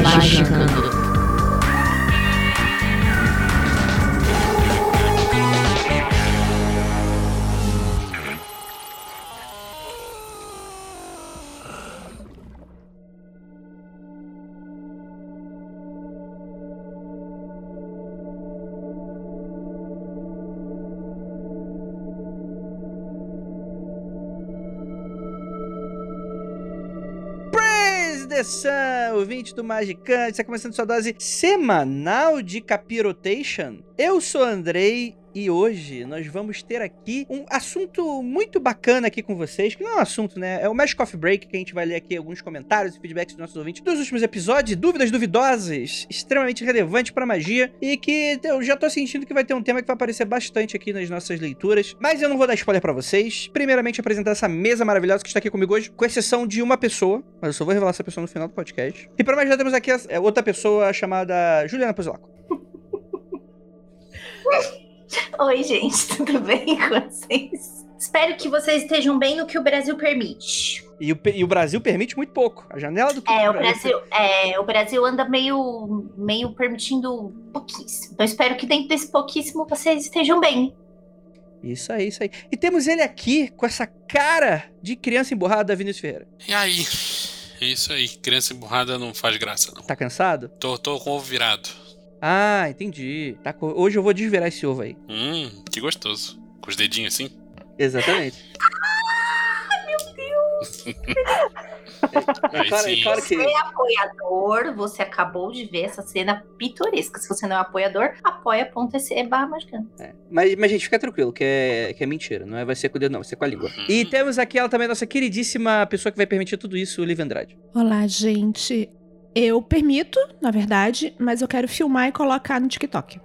Magicando. Praise the Sun, ouvinte do Magicante, está começando sua dose semanal de capirotation. Eu sou Andrei e hoje nós vamos ter aqui um assunto muito bacana aqui com vocês, que não é um assunto, né? É o Magic Coffee Break, que a gente vai ler aqui alguns comentários e feedbacks dos nossos ouvintes dos últimos episódios, dúvidas duvidosas, extremamente relevantes pra magia, e que eu já tô sentindo que vai ter um tema que vai aparecer bastante aqui nas nossas leituras, mas eu não vou dar spoiler pra vocês. Primeiramente, apresentar essa mesa maravilhosa que está aqui comigo hoje, com exceção de uma pessoa, mas eu só vou revelar essa pessoa no final do podcast. E pra mais já temos aqui é, outra pessoa chamada Juliana Pozilaco. Oi, gente, tudo bem com vocês? Espero que vocês estejam bem no que o Brasil permite. E o, e o Brasil permite muito pouco. A janela do que É, o Brasil, é, o Brasil anda meio, meio permitindo pouquíssimo. Então, espero que dentro desse pouquíssimo vocês estejam bem. Isso aí, isso aí. E temos ele aqui com essa cara de criança emburrada da Vinícius Ferreira. E aí? É isso aí. Criança emburrada não faz graça, não. Tá cansado? Tô, tô com o ovo virado. Ah, entendi. Tá co- Hoje eu vou desvirar esse ovo aí. Hum, que gostoso. Com os dedinhos assim. Exatamente. Aí claro, sim. claro que. Você é apoiador, você acabou de ver essa cena pitoresca. Se você não é apoiador, apoia.se barra magicando. É. Mas, mas, gente, fica tranquilo, que é, que é mentira. Não é, vai ser com o dedo, não, vai ser com a língua. Uhum. E temos aqui ela também, nossa queridíssima pessoa que vai permitir tudo isso, o Liv Andrade. Olá, gente. Eu permito, na verdade, mas eu quero filmar e colocar no TikTok.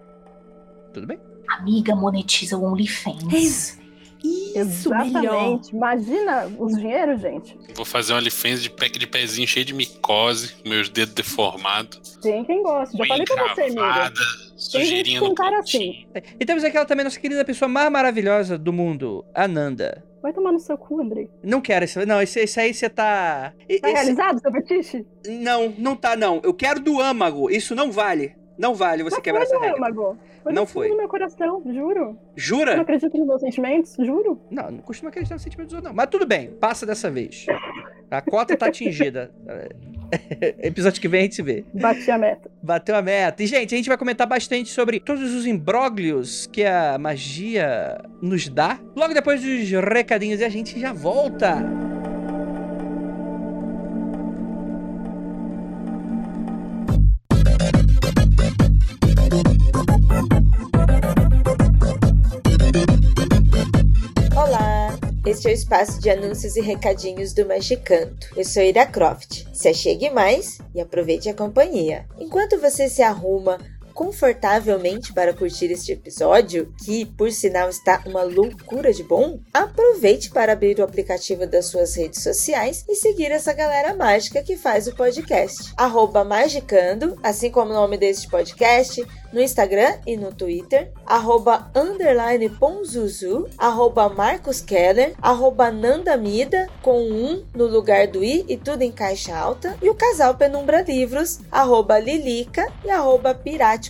Tudo bem? Amiga, monetiza o OnlyFans. Isso, melhor. Exatamente. Imagina os dinheiros, gente. Vou fazer um OnlyFans de pack de pezinho cheio de micose, com meus dedos deformados. Tem quem gosta. Já falei pra você, amiga. Sujeirinha com no cara cantinho. E temos aqui ela também, nossa querida pessoa mais maravilhosa do mundo, Ananda. Vai tomar no seu cu, Andrei. Não quero esse. Não, esse, esse aí você tá. Tá esse- realizado seu fetiche? Não, não tá, não. Eu quero do âmago. Isso não vale. Não vale você Mas quebrar foi essa no regra. âmago. Foi Não no foi. do meu coração, juro. Não Jura? acredito nos meus sentimentos, juro. Não, não costumo acreditar no sentimento dos outros, não. Mas tudo bem, passa dessa vez. A cota tá atingida. Episódio que vem a gente se vê. Bati a meta. Bateu a meta. E, gente, a gente vai comentar bastante sobre todos os imbróglios que a magia nos dá. Logo depois dos recadinhos e a gente já volta. Este é o espaço de anúncios e recadinhos do Magicanto. Eu sou Ira Croft. Se achegue mais e aproveite a companhia. Enquanto você se arruma confortavelmente para curtir este episódio, que por sinal está uma loucura de bom, aproveite para abrir o aplicativo das suas redes sociais e seguir essa galera mágica que faz o podcast. Arroba Magicando, assim como o nome deste podcast, no Instagram e no Twitter, arroba underline Ponzuzu, arroba Marcos Keller, arroba Nandamida, com um no lugar do i e tudo em caixa alta, e o casal Penumbra Livros, arroba Lilica e arroba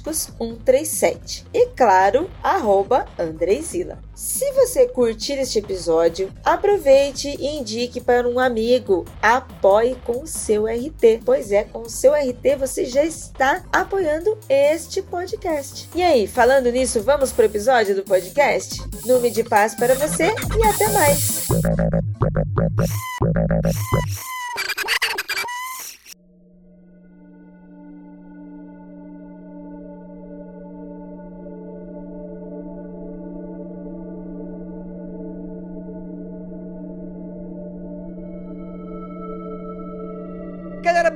Piráticos137. E claro, arroba Andreizila. Se você curtir este episódio, aproveite e indique para um amigo. Apoie com o seu RT. Pois é, com o seu RT você já está apoiando este podcast. E aí, falando nisso, vamos pro episódio do podcast? Nume de paz para você e até mais.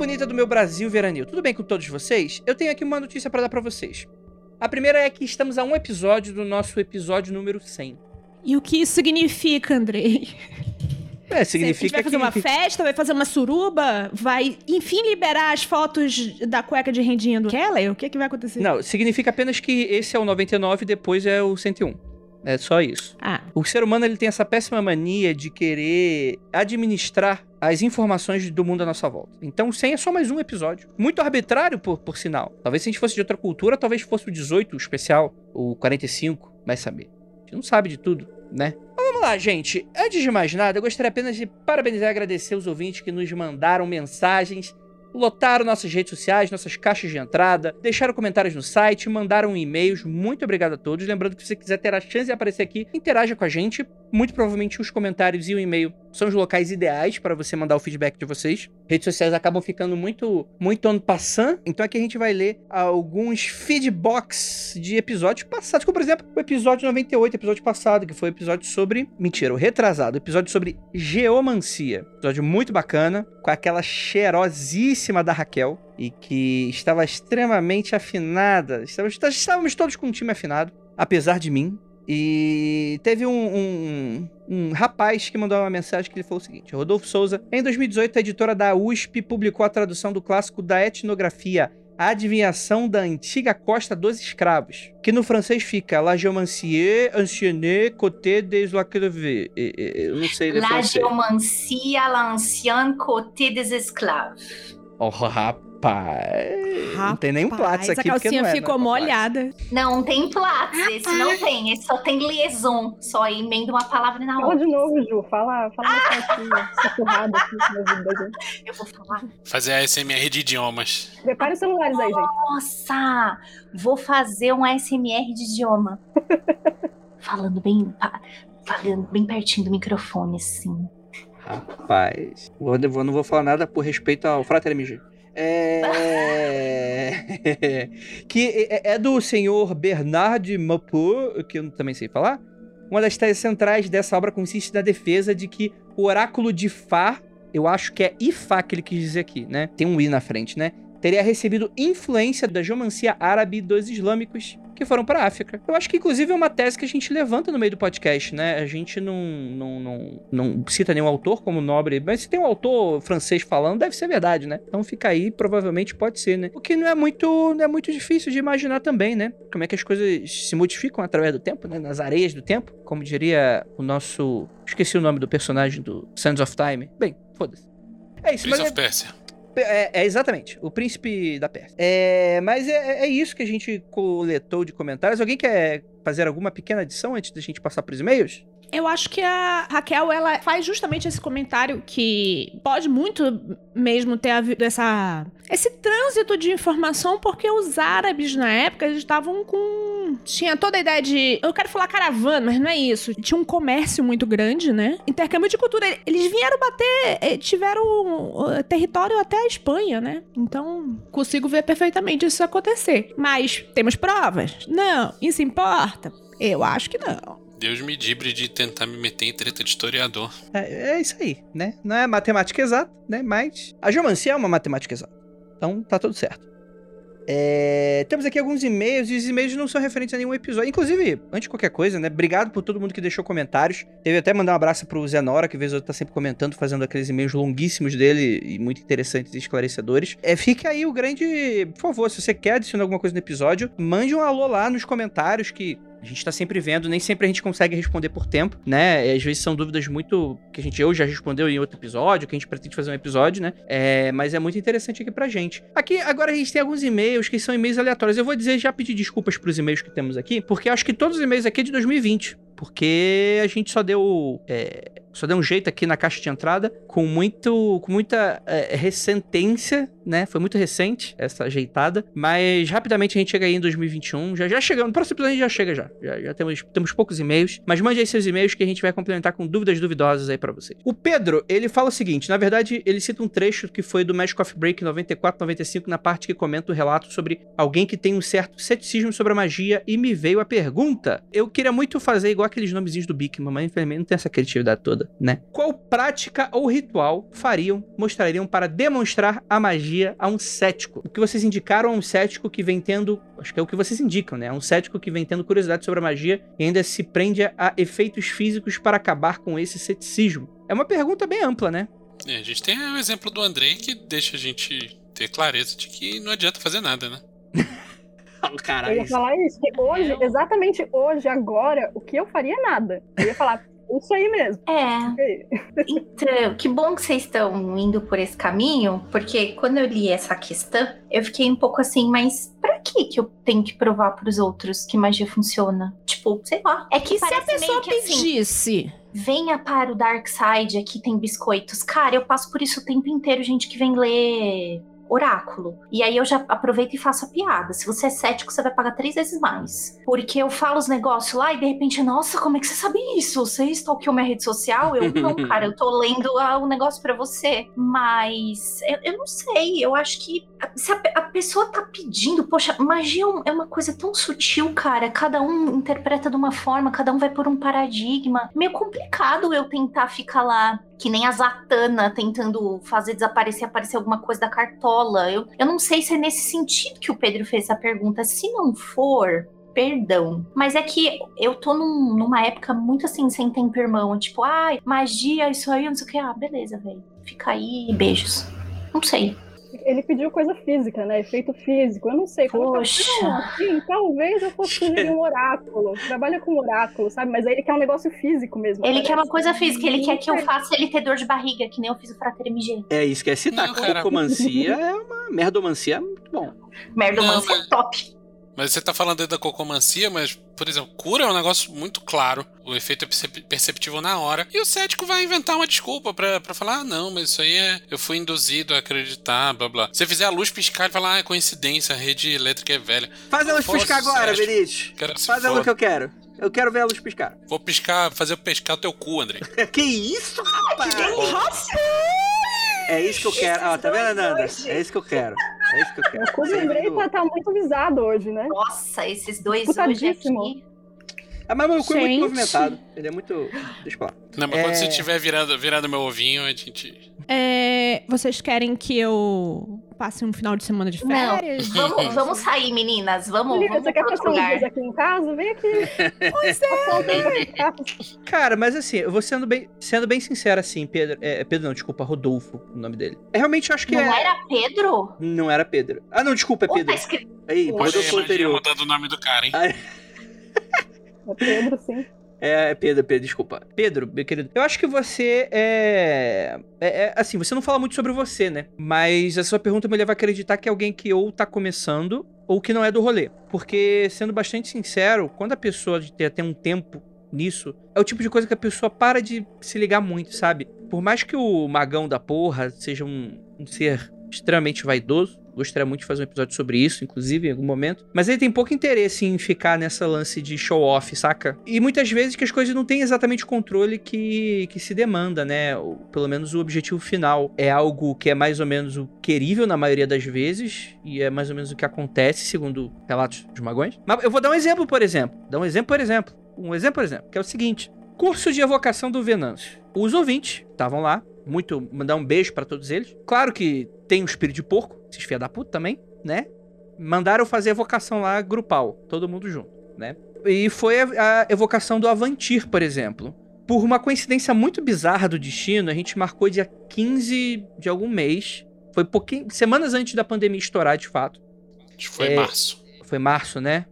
Bonita do meu Brasil veranil, tudo bem com todos vocês? Eu tenho aqui uma notícia pra dar pra vocês. A primeira é que estamos a um episódio do nosso episódio número 100. E o que isso significa, Andrei? É, a gente significa vai fazer que... uma festa, vai fazer uma suruba, vai, enfim, liberar as fotos da cueca de rendinha do Keller? O que, é que vai acontecer? Não, significa apenas que esse é o 99 e depois é o 101. É só isso. Ah, O ser humano ele tem essa péssima mania de querer administrar as informações do mundo à nossa volta. Então, o 100 é só mais um episódio. Muito arbitrário, por, por sinal. Talvez se a gente fosse de outra cultura, talvez fosse o 18 o especial, o 45, vai saber. A gente não sabe de tudo, né? Mas vamos lá, gente. Antes de mais nada, eu gostaria apenas de parabenizar e agradecer os ouvintes que nos mandaram mensagens lotaram nossas redes sociais, nossas caixas de entrada, deixaram comentários no site, mandaram e-mails. Muito obrigado a todos. Lembrando que se você quiser ter a chance de aparecer aqui, interaja com a gente. Muito provavelmente os comentários e o e-mail são os locais ideais para você mandar o feedback de vocês. Redes sociais acabam ficando muito muito ano passando, então aqui a gente vai ler alguns feedbacks de episódios passados, como por exemplo o episódio 98, episódio passado, que foi o episódio sobre, mentira, o retrasado, episódio sobre geomancia. Episódio muito bacana, com aquela cheirosíssima da Raquel e que estava extremamente afinada. Estávamos, todos com um time afinado, apesar de mim. E teve um, um, um rapaz que mandou uma mensagem que ele falou o seguinte: Rodolfo Souza, em 2018, a editora da USP publicou a tradução do clássico da etnografia A Adivinhação da Antiga Costa dos Escravos, que no francês fica La Geomancie, Ancienne, Côté des Lacreves. Eu não sei La francês. géomancia, l'ancien côté des esclaves. Oh, rapaz. Não tem nenhum rapaz, Platts aqui. A calcinha não é, ficou não molhada. Não tem Platts, esse não tem, esse só tem liaison. Só emenda uma palavra na Fala outra. de novo, Ju. Fala, fala ah! aqui. Eu vou falar. Fazer a SMR de idiomas. Prepare os celulares aí, gente. Nossa, vou fazer um ASMR de idioma. Falando bem, falando bem pertinho do microfone, assim. Rapaz. Vou- não vou falar nada por respeito ao Frater MG. É... que é, é do senhor Bernard Mapour, que eu também sei falar. Uma das teses centrais dessa obra consiste na defesa de que o oráculo de Fá, eu acho que é Ifá que ele quis dizer aqui, né? Tem um I na frente, né? Teria recebido influência da geomancia árabe dos islâmicos que foram para África. Eu acho que, inclusive, é uma tese que a gente levanta no meio do podcast, né? A gente não, não, não, não cita nenhum autor como nobre, mas se tem um autor francês falando, deve ser verdade, né? Então fica aí, provavelmente pode ser, né? O que não é muito, não é muito difícil de imaginar também, né? Como é que as coisas se modificam através do tempo, né? Nas areias do tempo, como diria o nosso... Esqueci o nome do personagem do Sands of Time. Bem, foda-se. É isso, mas Prince é- of Persia. É, é, exatamente, o príncipe da Pérsia. É, mas é, é isso que a gente coletou de comentários. Alguém quer fazer alguma pequena adição antes da gente passar pros e-mails? Eu acho que a Raquel, ela faz justamente esse comentário que pode muito mesmo ter havido essa, esse trânsito de informação, porque os árabes na época eles estavam com. Tinha toda a ideia de. Eu quero falar caravana, mas não é isso. Tinha um comércio muito grande, né? Intercâmbio de cultura. Eles vieram bater, eh, tiveram eh, território até a Espanha, né? Então, consigo ver perfeitamente isso acontecer. Mas temos provas? Não. Isso importa? Eu acho que não. Deus me dibre de tentar me meter em treta de historiador. É, é isso aí, né? Não é matemática exata, né? Mas a geomancia é uma matemática exata. Então tá tudo certo. É, temos aqui alguns e-mails e os e-mails não são referentes a nenhum episódio. Inclusive, antes de qualquer coisa, né? Obrigado por todo mundo que deixou comentários. Teve até mandar um abraço pro Zé Nora, que vez ou tá sempre comentando, fazendo aqueles e-mails longuíssimos dele e muito interessantes e esclarecedores. É, fica aí o grande. Por favor, se você quer adicionar alguma coisa no episódio, mande um alô lá nos comentários que a gente tá sempre vendo, nem sempre a gente consegue responder por tempo, né? E às vezes são dúvidas muito que a gente eu já respondeu em outro episódio, que a gente pretende fazer um episódio, né? É, mas é muito interessante aqui pra gente. Aqui agora a gente tem alguns e-mails que são e-mails aleatórios. Eu vou dizer já pedir desculpas pros e-mails que temos aqui, porque acho que todos os e-mails aqui é de 2020, porque a gente só deu é, só deu um jeito aqui na caixa de entrada com muito com muita é, recentência né? Foi muito recente essa ajeitada. Mas rapidamente a gente chega aí em 2021. Já, já chegamos. No próximo episódio a gente já chega já. Já, já temos, temos poucos e-mails. Mas mande aí seus e-mails que a gente vai complementar com dúvidas duvidosas aí pra vocês. O Pedro, ele fala o seguinte: na verdade, ele cita um trecho que foi do Magic Coffee Break 94, 95, na parte que comenta o relato sobre alguém que tem um certo ceticismo sobre a magia. E me veio a pergunta. Eu queria muito fazer igual aqueles nomezinhos do Bikman, mas infelizmente não tem essa criatividade toda, né? Qual prática ou ritual fariam, mostrariam para demonstrar a magia a um cético? O que vocês indicaram a um cético que vem tendo. Acho que é o que vocês indicam, né? A um cético que vem tendo curiosidade sobre a magia e ainda se prende a efeitos físicos para acabar com esse ceticismo. É uma pergunta bem ampla, né? É, a gente tem o exemplo do Andrei que deixa a gente ter clareza de que não adianta fazer nada, né? Eu ia falar isso, que hoje, exatamente hoje, agora, o que eu faria é nada. Eu ia falar, isso aí mesmo. É. Então, que bom que vocês estão indo por esse caminho, porque quando eu li essa questão, eu fiquei um pouco assim, mas pra que que eu tenho que provar pros outros que magia funciona? Tipo, sei lá. É que E se a pessoa que assim, pedisse? venha para o Dark Side, aqui tem biscoitos. Cara, eu passo por isso o tempo inteiro, gente que vem ler oráculo. E aí eu já aproveito e faço a piada. Se você é cético, você vai pagar três vezes mais. Porque eu falo os negócios lá e de repente, nossa, como é que você sabe isso? Você stalkeou minha rede social? Eu não, cara, eu tô lendo ah, o negócio pra você. Mas eu, eu não sei, eu acho que se a, a pessoa tá pedindo, poxa, magia é é uma coisa tão sutil, cara. Cada um interpreta de uma forma, cada um vai por um paradigma. Meio complicado eu tentar ficar lá que nem a Zatanna tentando fazer desaparecer, aparecer alguma coisa da cartola. Eu, eu não sei se é nesse sentido que o Pedro fez essa pergunta. Se não for, perdão. Mas é que eu tô num- numa época muito assim, sem tempo irmão. Tipo, ai, magia, isso aí, não sei o que. Ah, beleza, velho. Fica aí, beijos. Não sei. Ele pediu coisa física, né? Efeito físico. Eu não sei. Colocar Poxa. não, assim, talvez eu fosse sugerir um oráculo. Trabalha com oráculo, sabe? Mas aí ele quer um negócio físico mesmo. Ele parece. quer uma coisa física, ele quer que eu faça ele ter dor de barriga, que nem eu fiz o Frater MG. É isso que é citar. Não, cara. Cocomancia é uma merdomancia muito bom. Merdomancia Não, é mas- top. Mas você tá falando aí da cocomancia, mas, por exemplo, cura é um negócio muito claro. O efeito é percep- perceptível na hora. E o cético vai inventar uma desculpa pra, pra falar: ah, não, mas isso aí é. Eu fui induzido a acreditar, blá blá. Se você fizer a luz piscar e falar, ah, é coincidência, a rede elétrica é velha. Faz a luz piscar agora, que se Faz a luz foda. que eu quero. Eu quero ver a luz piscar. Vou piscar, fazer eu pescar o teu cu, André. que isso, rapaz? É isso que eu quero. Ó, tá vendo, Nanda? É isso que eu quero. É isso que eu quero. O Andrei tá, tá muito visado hoje, né? Nossa, esses dois hoje aqui. Ah, mas meu cu é muito movimentado. Ele é muito. Deixa eu falar. Não, mas É. quando você tiver virado, virado meu ovinho, a gente. É, vocês querem que eu passe um final de semana de Não. férias? Vamos, vamos sair, meninas. Vamos, Lívia, vamos você quer passar lugar. dias aqui em casa? Vem aqui. Pois é. Um. Cara, mas assim, eu vou sendo bem, sendo bem sincero assim, Pedro. É, Pedro não, desculpa, Rodolfo, o nome dele. É, realmente eu acho que Não é. era Pedro? Não era Pedro. Ah, não, desculpa, é Pedro. tá escrito... Aí, Rodolfo anterior. mudando o nome do cara, hein? Ah, É Pedro, sim. É, Pedro, Pedro, desculpa. Pedro, meu querido, eu acho que você é... é- é- Assim, você não fala muito sobre você, né? Mas a sua pergunta me leva a acreditar que é alguém que ou tá começando ou que não é do rolê. Porque, sendo bastante sincero, quando a pessoa tem um tempo nisso, é o tipo de coisa que a pessoa para de se ligar muito, sabe? Por mais que o magão da porra seja um, um ser extremamente vaidoso, gostaria muito de fazer um episódio sobre isso, inclusive, em algum momento. Mas ele tem pouco interesse em ficar nessa lance de show-off, saca? E muitas vezes que as coisas não têm exatamente o controle que, que se demanda, né? Ou, pelo menos o objetivo final é algo que é mais ou menos o querível na maioria das vezes, e é mais ou menos o que acontece, segundo relatos dos magões. Mas eu vou dar um exemplo, por exemplo. Dar um exemplo, por exemplo. Um exemplo, por exemplo, que é o seguinte. Curso de evocação do Venâncio. Os ouvintes estavam lá, muito mandar um beijo pra todos eles. Claro que tem um espírito de porco, esses filha da puta também, né? Mandaram fazer a evocação lá grupal, todo mundo junto, né? E foi a, a evocação do Avantir, por exemplo. Por uma coincidência muito bizarra do destino, a gente marcou dia 15 de algum mês. Foi pouquinho, semanas antes da pandemia estourar, de fato. Acho que foi É. março. Foi março, né?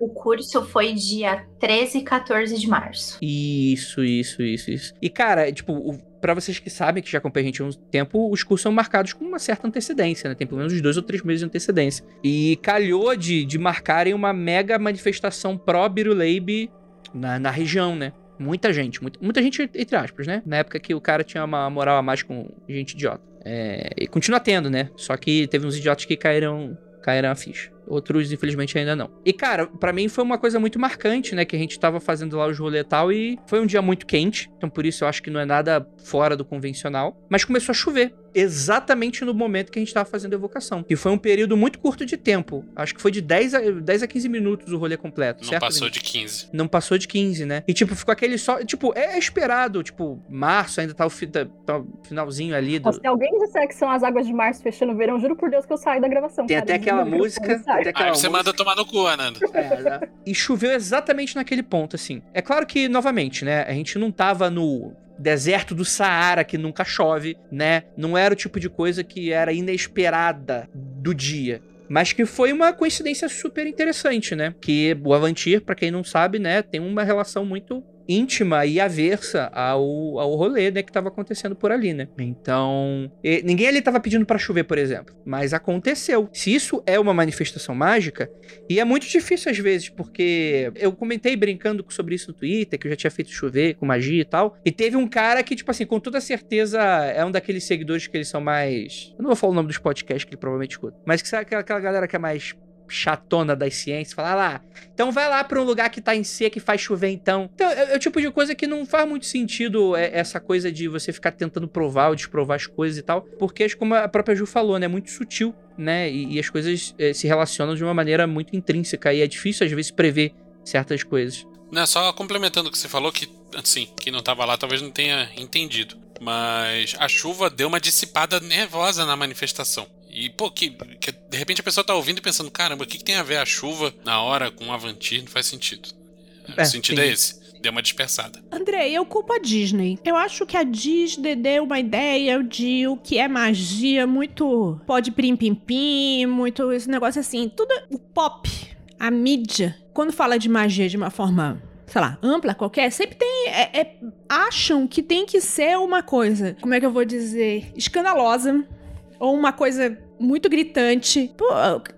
O curso foi dia 13 e 14 de março. Isso, isso, isso, isso. E, cara, tipo, o, pra vocês que sabem, que já acompanham a gente há um tempo, os cursos são marcados com uma certa antecedência, né? Tem pelo menos dois ou três meses de antecedência. E calhou de, de marcarem uma mega manifestação pró-Biruleibe na, na região, né? Muita gente, muita, muita gente, entre aspas, né? Na época que o cara tinha uma moral a mais com gente idiota. É, e continua tendo, né? Só que teve uns idiotas que caíram, caíram a ficha. Outros, infelizmente, ainda não. E, cara, para mim foi uma coisa muito marcante, né? Que a gente tava fazendo lá os rolê e tal. E foi um dia muito quente. Então, por isso, eu acho que não é nada fora do convencional. Mas começou a chover exatamente no momento que a gente estava fazendo a evocação. E foi um período muito curto de tempo. Acho que foi de 10 a, 10 a 15 minutos o rolê completo. Não certo, passou gente? de 15. Não passou de 15, né? E, tipo, ficou aquele só. Tipo, é esperado. Tipo, março ainda tá o, fi, tá, tá o finalzinho ali. Do... Se alguém disser que são as águas de março fechando o verão, juro por Deus que eu saio da gravação. Tem cara. até aquela música. Até aquela Aí você música. manda tomar no cu, Anando. É, né? E choveu exatamente naquele ponto, assim. É claro que, novamente, né? A gente não tava no deserto do Saara, que nunca chove, né? Não era o tipo de coisa que era inesperada do dia. Mas que foi uma coincidência super interessante, né? Que o Avantir, pra quem não sabe, né, tem uma relação muito íntima e aversa ao, ao rolê, né, que tava acontecendo por ali, né? Então, ninguém ali tava pedindo pra chover, por exemplo, mas aconteceu. Se isso é uma manifestação mágica, e é muito difícil às vezes, porque eu comentei brincando sobre isso no Twitter, que eu já tinha feito chover com magia e tal, e teve um cara que, tipo assim, com toda certeza é um daqueles seguidores que eles são mais... Eu não vou falar o nome dos podcasts que ele provavelmente escuta, mas que sabe aquela, aquela galera que é mais chatona das ciências, falar lá, então vai lá pra um lugar que tá em seca e faz chover então. Então, é, é o tipo de coisa que não faz muito sentido é, essa coisa de você ficar tentando provar ou desprovar as coisas e tal, porque acho que como a própria Ju falou, né, é muito sutil, né, e, e as coisas é, se relacionam de uma maneira muito intrínseca e é difícil às vezes prever certas coisas. Não, só complementando o que você falou, que, assim, quem não tava lá talvez não tenha entendido. Mas a chuva deu uma dissipada nervosa na manifestação. E, pô, que, que de repente a pessoa tá ouvindo e pensando, caramba, o que, que tem a ver a chuva na hora com o Avantir? Não faz sentido. É, o sentido sim. é esse. Deu uma dispersada. Andrei, eu culpo a Disney. Eu acho que a Disney deu uma ideia de o que é magia muito pode pim pim pim, muito esse negócio assim. Tudo o pop, a mídia, quando fala de magia de uma forma, sei lá, ampla, qualquer, sempre tem é- é- acham que tem que ser uma coisa, como é que eu vou dizer, escandalosa ou uma coisa muito gritante. Pô,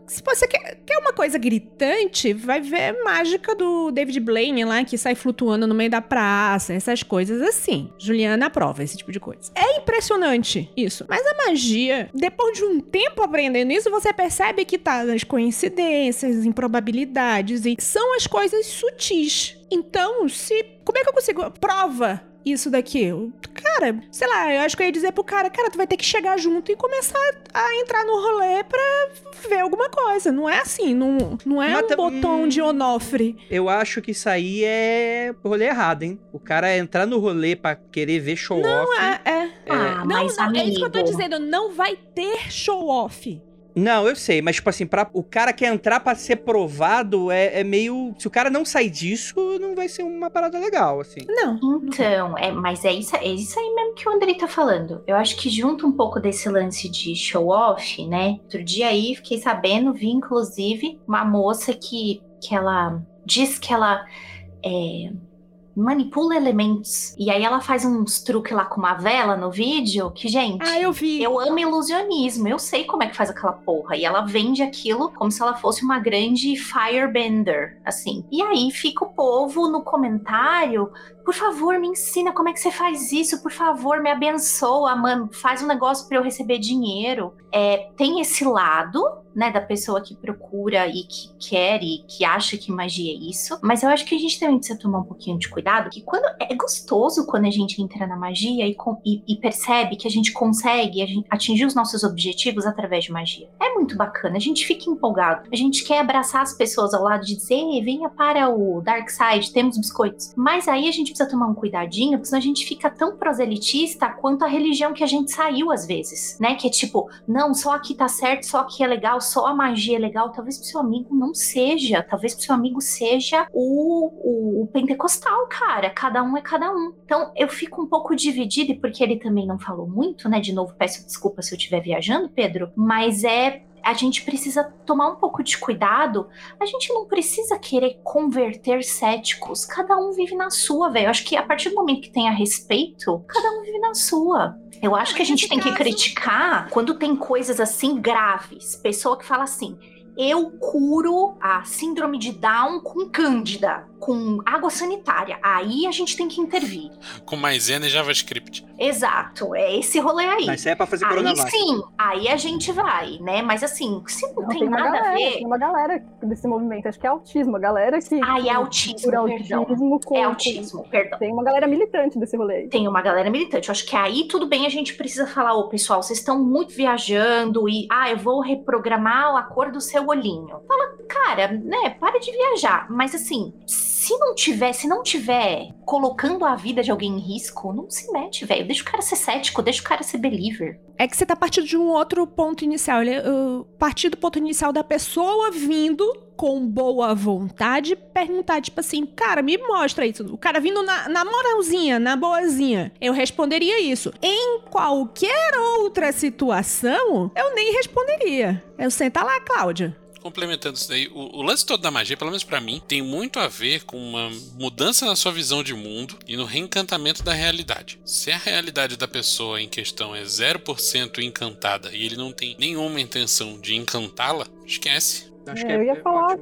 se você quer, quer uma coisa gritante, vai ver mágica do David Blaine lá, que sai flutuando no meio da praça, essas coisas assim. Juliana aprova esse tipo de coisa. É impressionante isso. Mas a magia, depois de um tempo aprendendo isso, você percebe que tá nas coincidências, improbabilidades, e são as coisas sutis. Então, se. Como é que eu consigo? Prova isso daqui. Eu- Cara, sei lá, eu acho que eu ia dizer pro cara, cara, tu vai ter que chegar junto e começar a entrar no rolê pra ver alguma coisa. Não é assim, não, não é Mas um botão de Onofre. Eu acho que isso aí é rolê errado, hein? O cara entrar no rolê pra querer ver show off. É, é. Ah, Não, mas não, é isso que eu tô amigo. dizendo, não vai ter show-off. Não, eu sei, mas tipo assim, pra, o cara que entrar pra ser provado é, é meio. Se o cara não sair disso, não vai ser uma parada legal, assim. Não. Então, é, mas é isso, é isso aí mesmo que o Andrei tá falando. Eu acho que junta um pouco desse lance de show-off, né? Outro dia aí, fiquei sabendo, vi inclusive uma moça que, que ela diz que ela é, manipula elementos. E aí ela faz uns truques lá com uma vela no vídeo, que, gente... Ah, eu vi. Eu amo ilusionismo, eu sei como é que faz aquela porra. E ela vende aquilo como se ela fosse uma grande firebender, assim. E aí fica o povo no comentário. Por favor, me ensina como é que você faz isso. Por favor, me abençoa, mano. Faz um negócio pra eu receber dinheiro. É, tem esse lado, né, da pessoa que procura e que quer e que acha que magia é isso. Mas eu acho que a gente também precisa tomar um pouquinho de cuidado, que quando é gostoso quando a gente entra na magia e, com- e- e percebe que a gente consegue a gente- atingir os nossos objetivos através de magia. É muito bacana, a gente fica empolgado. A gente quer abraçar as pessoas ao lado de dizer, "Ei, venha para o Dark Side, temos biscoitos. Mas aí a gente precisa tomar um cuidadinho, porque senão a gente fica tão proselitista quanto a religião que a gente saiu às vezes, né? Que é tipo, não, só aqui tá certo, só aqui é legal, só a magia é legal. Talvez pro seu amigo não seja, talvez pro seu amigo seja o, o, o pentecostal, cara. Cada um é cada um. Então eu fico um pouco dividida, porque ele também não falou muito, né? De novo, peço desculpa se eu estiver viajando, Pedro, mas é. A gente precisa tomar um pouco de cuidado. A gente não precisa querer converter céticos. Cada um vive na sua, velho. Eu acho que a partir do momento que tenha respeito, cada um vive na sua. Eu acho que a gente tem que criticar quando tem coisas assim graves. Pessoa que fala assim: eu curo a síndrome de Down com cândida, com água sanitária. Aí a gente tem que intervir. Com maisena e JavaScript. Exato, é esse rolê aí. Mas isso é pra fazer Aí coronavírus. sim, aí a gente vai, né? Mas assim, se não, Não, tem uma nada galera, a ver. Tem uma galera desse movimento, acho que é autismo, a galera que. Ai, é autismo, cura perdão. autismo com. É autismo, perdão. Tem uma galera militante desse rolê aí. Tem uma galera militante. Eu acho que aí tudo bem, a gente precisa falar, ô pessoal, vocês estão muito viajando e, ah, eu vou reprogramar a cor do seu olhinho. Fala, cara, né, para de viajar. Mas assim, se não tiver, se não tiver colocando a vida de alguém em risco, não se mete, velho. Deixa o cara ser cético, deixa o cara ser believer. É que você tá partindo de um outro ponto inicial. Ele, uh, partir do ponto inicial da pessoa vindo com boa vontade perguntar, tipo assim, cara, me mostra isso. O cara vindo na, na moralzinha, na boazinha. Eu responderia isso. Em qualquer outra situação, eu nem responderia. Eu senta lá, Cláudia. Complementando isso daí, o, o lance todo da magia, pelo menos pra mim, tem muito a ver com uma mudança na sua visão de mundo e no reencantamento da realidade. Se a realidade da pessoa em questão é 0% encantada e ele não tem nenhuma intenção de encantá-la, esquece. Acho É, que eu ia falar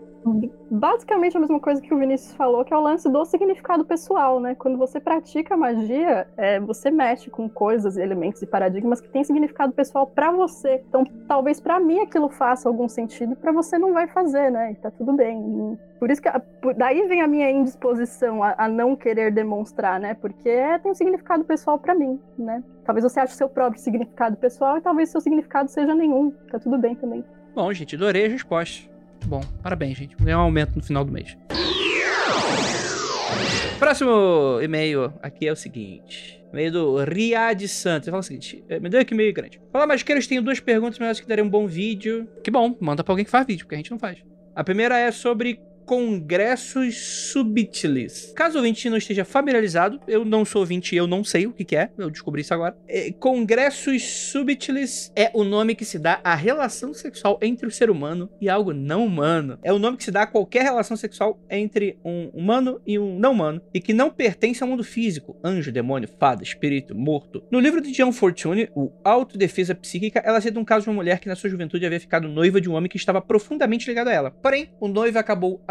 basicamente a mesma coisa que o Vinícius falou, que é o lance do significado pessoal, né? Quando você pratica magia, é, você mexe com coisas, elementos e paradigmas que têm significado pessoal pra você. Então, talvez pra mim aquilo faça algum sentido, pra você não vai fazer, né? E tá tudo bem. Por isso que por- daí vem a minha indisposição a, a não querer demonstrar, né? Porque é, tem um significado pessoal pra mim, né? Talvez você ache seu próprio significado pessoal e talvez seu significado seja nenhum. Tá tudo bem também. Bom, gente, adorei as respostas. Bom, parabéns, gente. Vou ganhar um aumento no final do mês. Próximo e-mail aqui é o seguinte. E-mail do Riad Santos. Ele fala o seguinte: eh, me deu aqui meio grande. Fala, Masqueiros, tenho duas perguntas, mas acho que daria um bom vídeo. Que bom, manda pra alguém que faz vídeo, porque a gente não faz. A primeira é sobre congressos subtilis. Caso o ouvinte não esteja familiarizado, eu não sou ouvinte e eu não sei o que, que é, eu descobri isso agora. É, congressos subtilis é o nome que se dá à relação sexual entre o ser humano e algo não humano. É o nome que se dá a qualquer relação sexual entre um humano e um não humano e que não pertence ao mundo físico, anjo, demônio, fada, espírito, morto. No livro de John Fortune, o Autodefesa Psíquica, ela cita um caso de uma mulher que na sua juventude havia ficado noiva de um homem que estava profundamente ligado a ela. Porém, o noivo acabou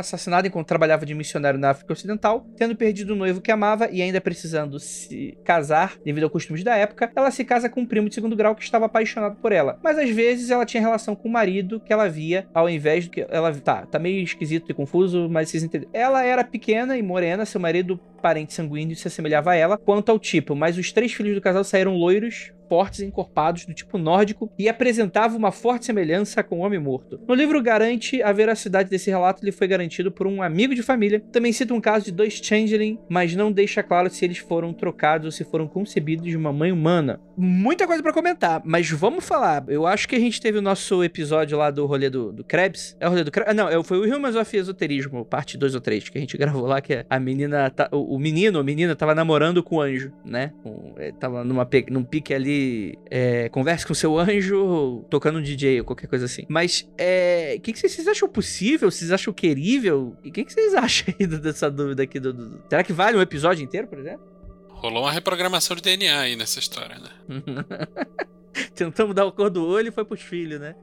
enquanto trabalhava de missionário na África Ocidental, tendo perdido o noivo que amava e ainda precisando se casar devido ao costumes da época, ela se casa com um primo de segundo grau que estava apaixonado por ela. Mas às vezes ela tinha relação com o marido que ela via ao invés do que ela tá, tá meio esquisito e confuso, mas vocês entenderam. Ela era pequena e morena, seu marido parente sanguíneo se assemelhava a ela quanto ao tipo, mas os três filhos do casal saíram loiros, fortes encorpados do tipo nórdico e apresentavam uma forte semelhança com o homem morto. No livro garante a veracidade desse relato lhe foi garantido por um amigo de família. Também cita um caso de dois changeling, mas não deixa claro se eles foram trocados ou se foram concebidos de uma mãe humana. Muita coisa pra comentar, mas vamos falar. Eu acho que a gente teve o nosso episódio lá do rolê do, do Krebs. É o rolê do Krebs? Ah, não, é- foi o Humans of Esoterismo, parte 2 ou 3, que a gente gravou lá, que a menina, tá- o, o menino, a menina tava namorando com o anjo, né? Com- é, tava numa, num pique ali, é, converse com seu anjo, tocando um DJ ou qualquer coisa assim. Mas, é, o que, que vocês acham possível? Vocês acham querível? E o que, que vocês acham aí dessa dúvida aqui? Do, do- Será que vale um episódio inteiro, por exemplo? Rolou uma reprogramação de DNA aí nessa história, né? Tentamos dar o cor do olho e foi pros filhos, né?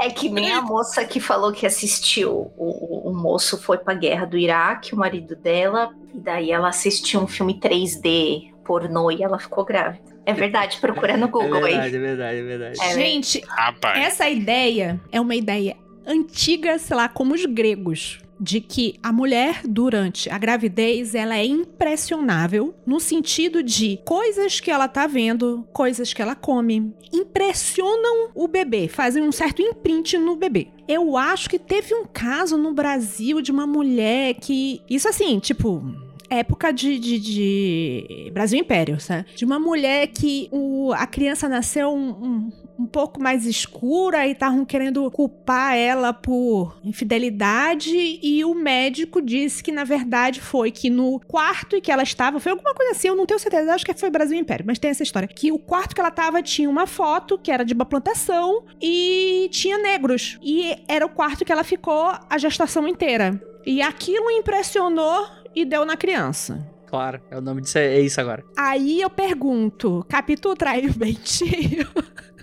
É que nem a moça que falou que assistiu. O, o, o moço foi pra guerra do Iraque, o marido dela, e daí ela assistiu um filme 3D pornô e ela ficou grávida. É verdade, procura no É Google verdade, aí. é verdade, é verdade. É, Gente, Rapaz. essa ideia é uma ideia antiga, sei lá, como os gregos. De que a mulher, durante a gravidez, ela é impressionável no sentido de coisas que ela tá vendo, coisas que ela come, impressionam o bebê, fazem um certo imprint no bebê. Eu acho que teve um caso no Brasil de uma mulher que. Isso assim, tipo, época de, de, de Brasil Império, sabe? De uma mulher que o, a criança nasceu um, um, um pouco mais escura e estavam querendo culpar ela por infidelidade e o médico disse que na verdade foi que no quarto em que ela estava, foi alguma coisa assim, eu não tenho certeza, acho que foi Brasil Império, mas tem essa história, que o quarto que ela estava tinha uma foto que era de uma plantação e tinha negros e era o quarto que ela ficou a gestação inteira. E aquilo impressionou e deu na criança. Claro, é o nome disso, é isso agora. Aí eu pergunto, Capitu traiu o Bentinho?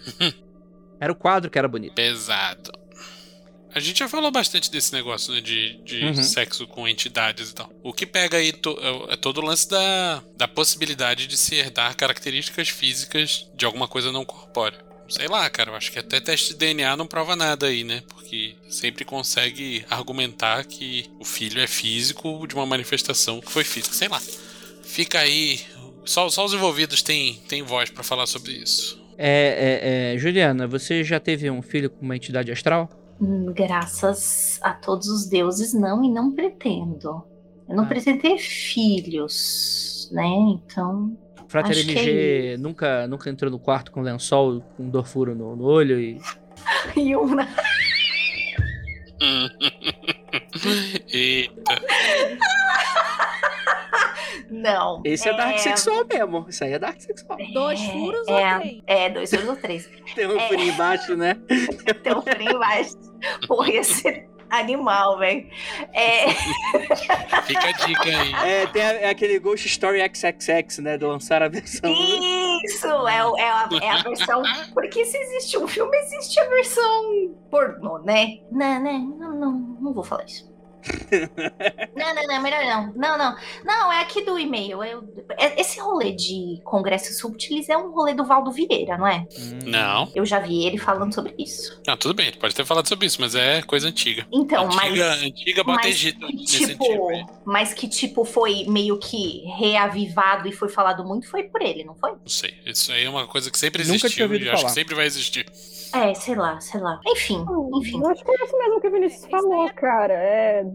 Era o quadro que era bonito. Pesado. A gente já falou bastante desse negócio, né? De, de Uhum. sexo com entidades e tal. O que pega aí to- é é todo o lance da, da possibilidade de se herdar características físicas de alguma coisa não corpórea. Sei lá, cara, eu acho que até teste de DNA não prova nada aí, né? Porque sempre consegue argumentar que o filho é físico de uma manifestação que foi física. Sei lá. Fica aí. Só, só os envolvidos têm, têm voz pra falar sobre isso. É, é, é, Juliana, você já teve um filho com uma entidade astral? Hum, Graças a todos os deuses, não, e não pretendo. Eu não Ah. pretendo ter filhos, né? Então. Frater MG é nunca, nunca entrou no quarto com lençol, com dor furo no, no olho e. E uma. Eita. Não. Esse é, dark sexual mesmo. Isso aí é dark sexual. Dois É, furos é, ou três? É, dois furos ou três. Tem um É. furinho embaixo, né? Tem um frio embaixo. Porra, ia ser animal, velho. É, Fica a dica aí. É, tem a- é aquele Ghost Story XXX, né? De lançar a versão. isso, é, o- é, a, é a versão. Porque se existe um filme, existe a versão pornô, né? Não, né? Não, não, não vou falar isso. Não, não, não, melhor não. Não, não. Não, é aqui do e-mail. Eu- é- esse rolê de congressos subtilis é um rolê do Valdo Vieira, não é? Hum. Não. Eu já vi ele falando sobre isso. Não, tudo bem, pode ter falado sobre isso, mas é coisa antiga. Então, antiga, mas. antiga bota mas Egito que, nesse tipo, sentido. aí. mas que tipo foi meio que reavivado e foi falado muito foi por ele, não foi? Não sei. Isso aí é uma coisa que sempre Nunca tinha existiu ouvido e acho falar. que sempre vai existir. É, sei lá, sei lá. Enfim, enfim. Eu acho que é isso mesmo que o Vinícius falou, é- cara. É...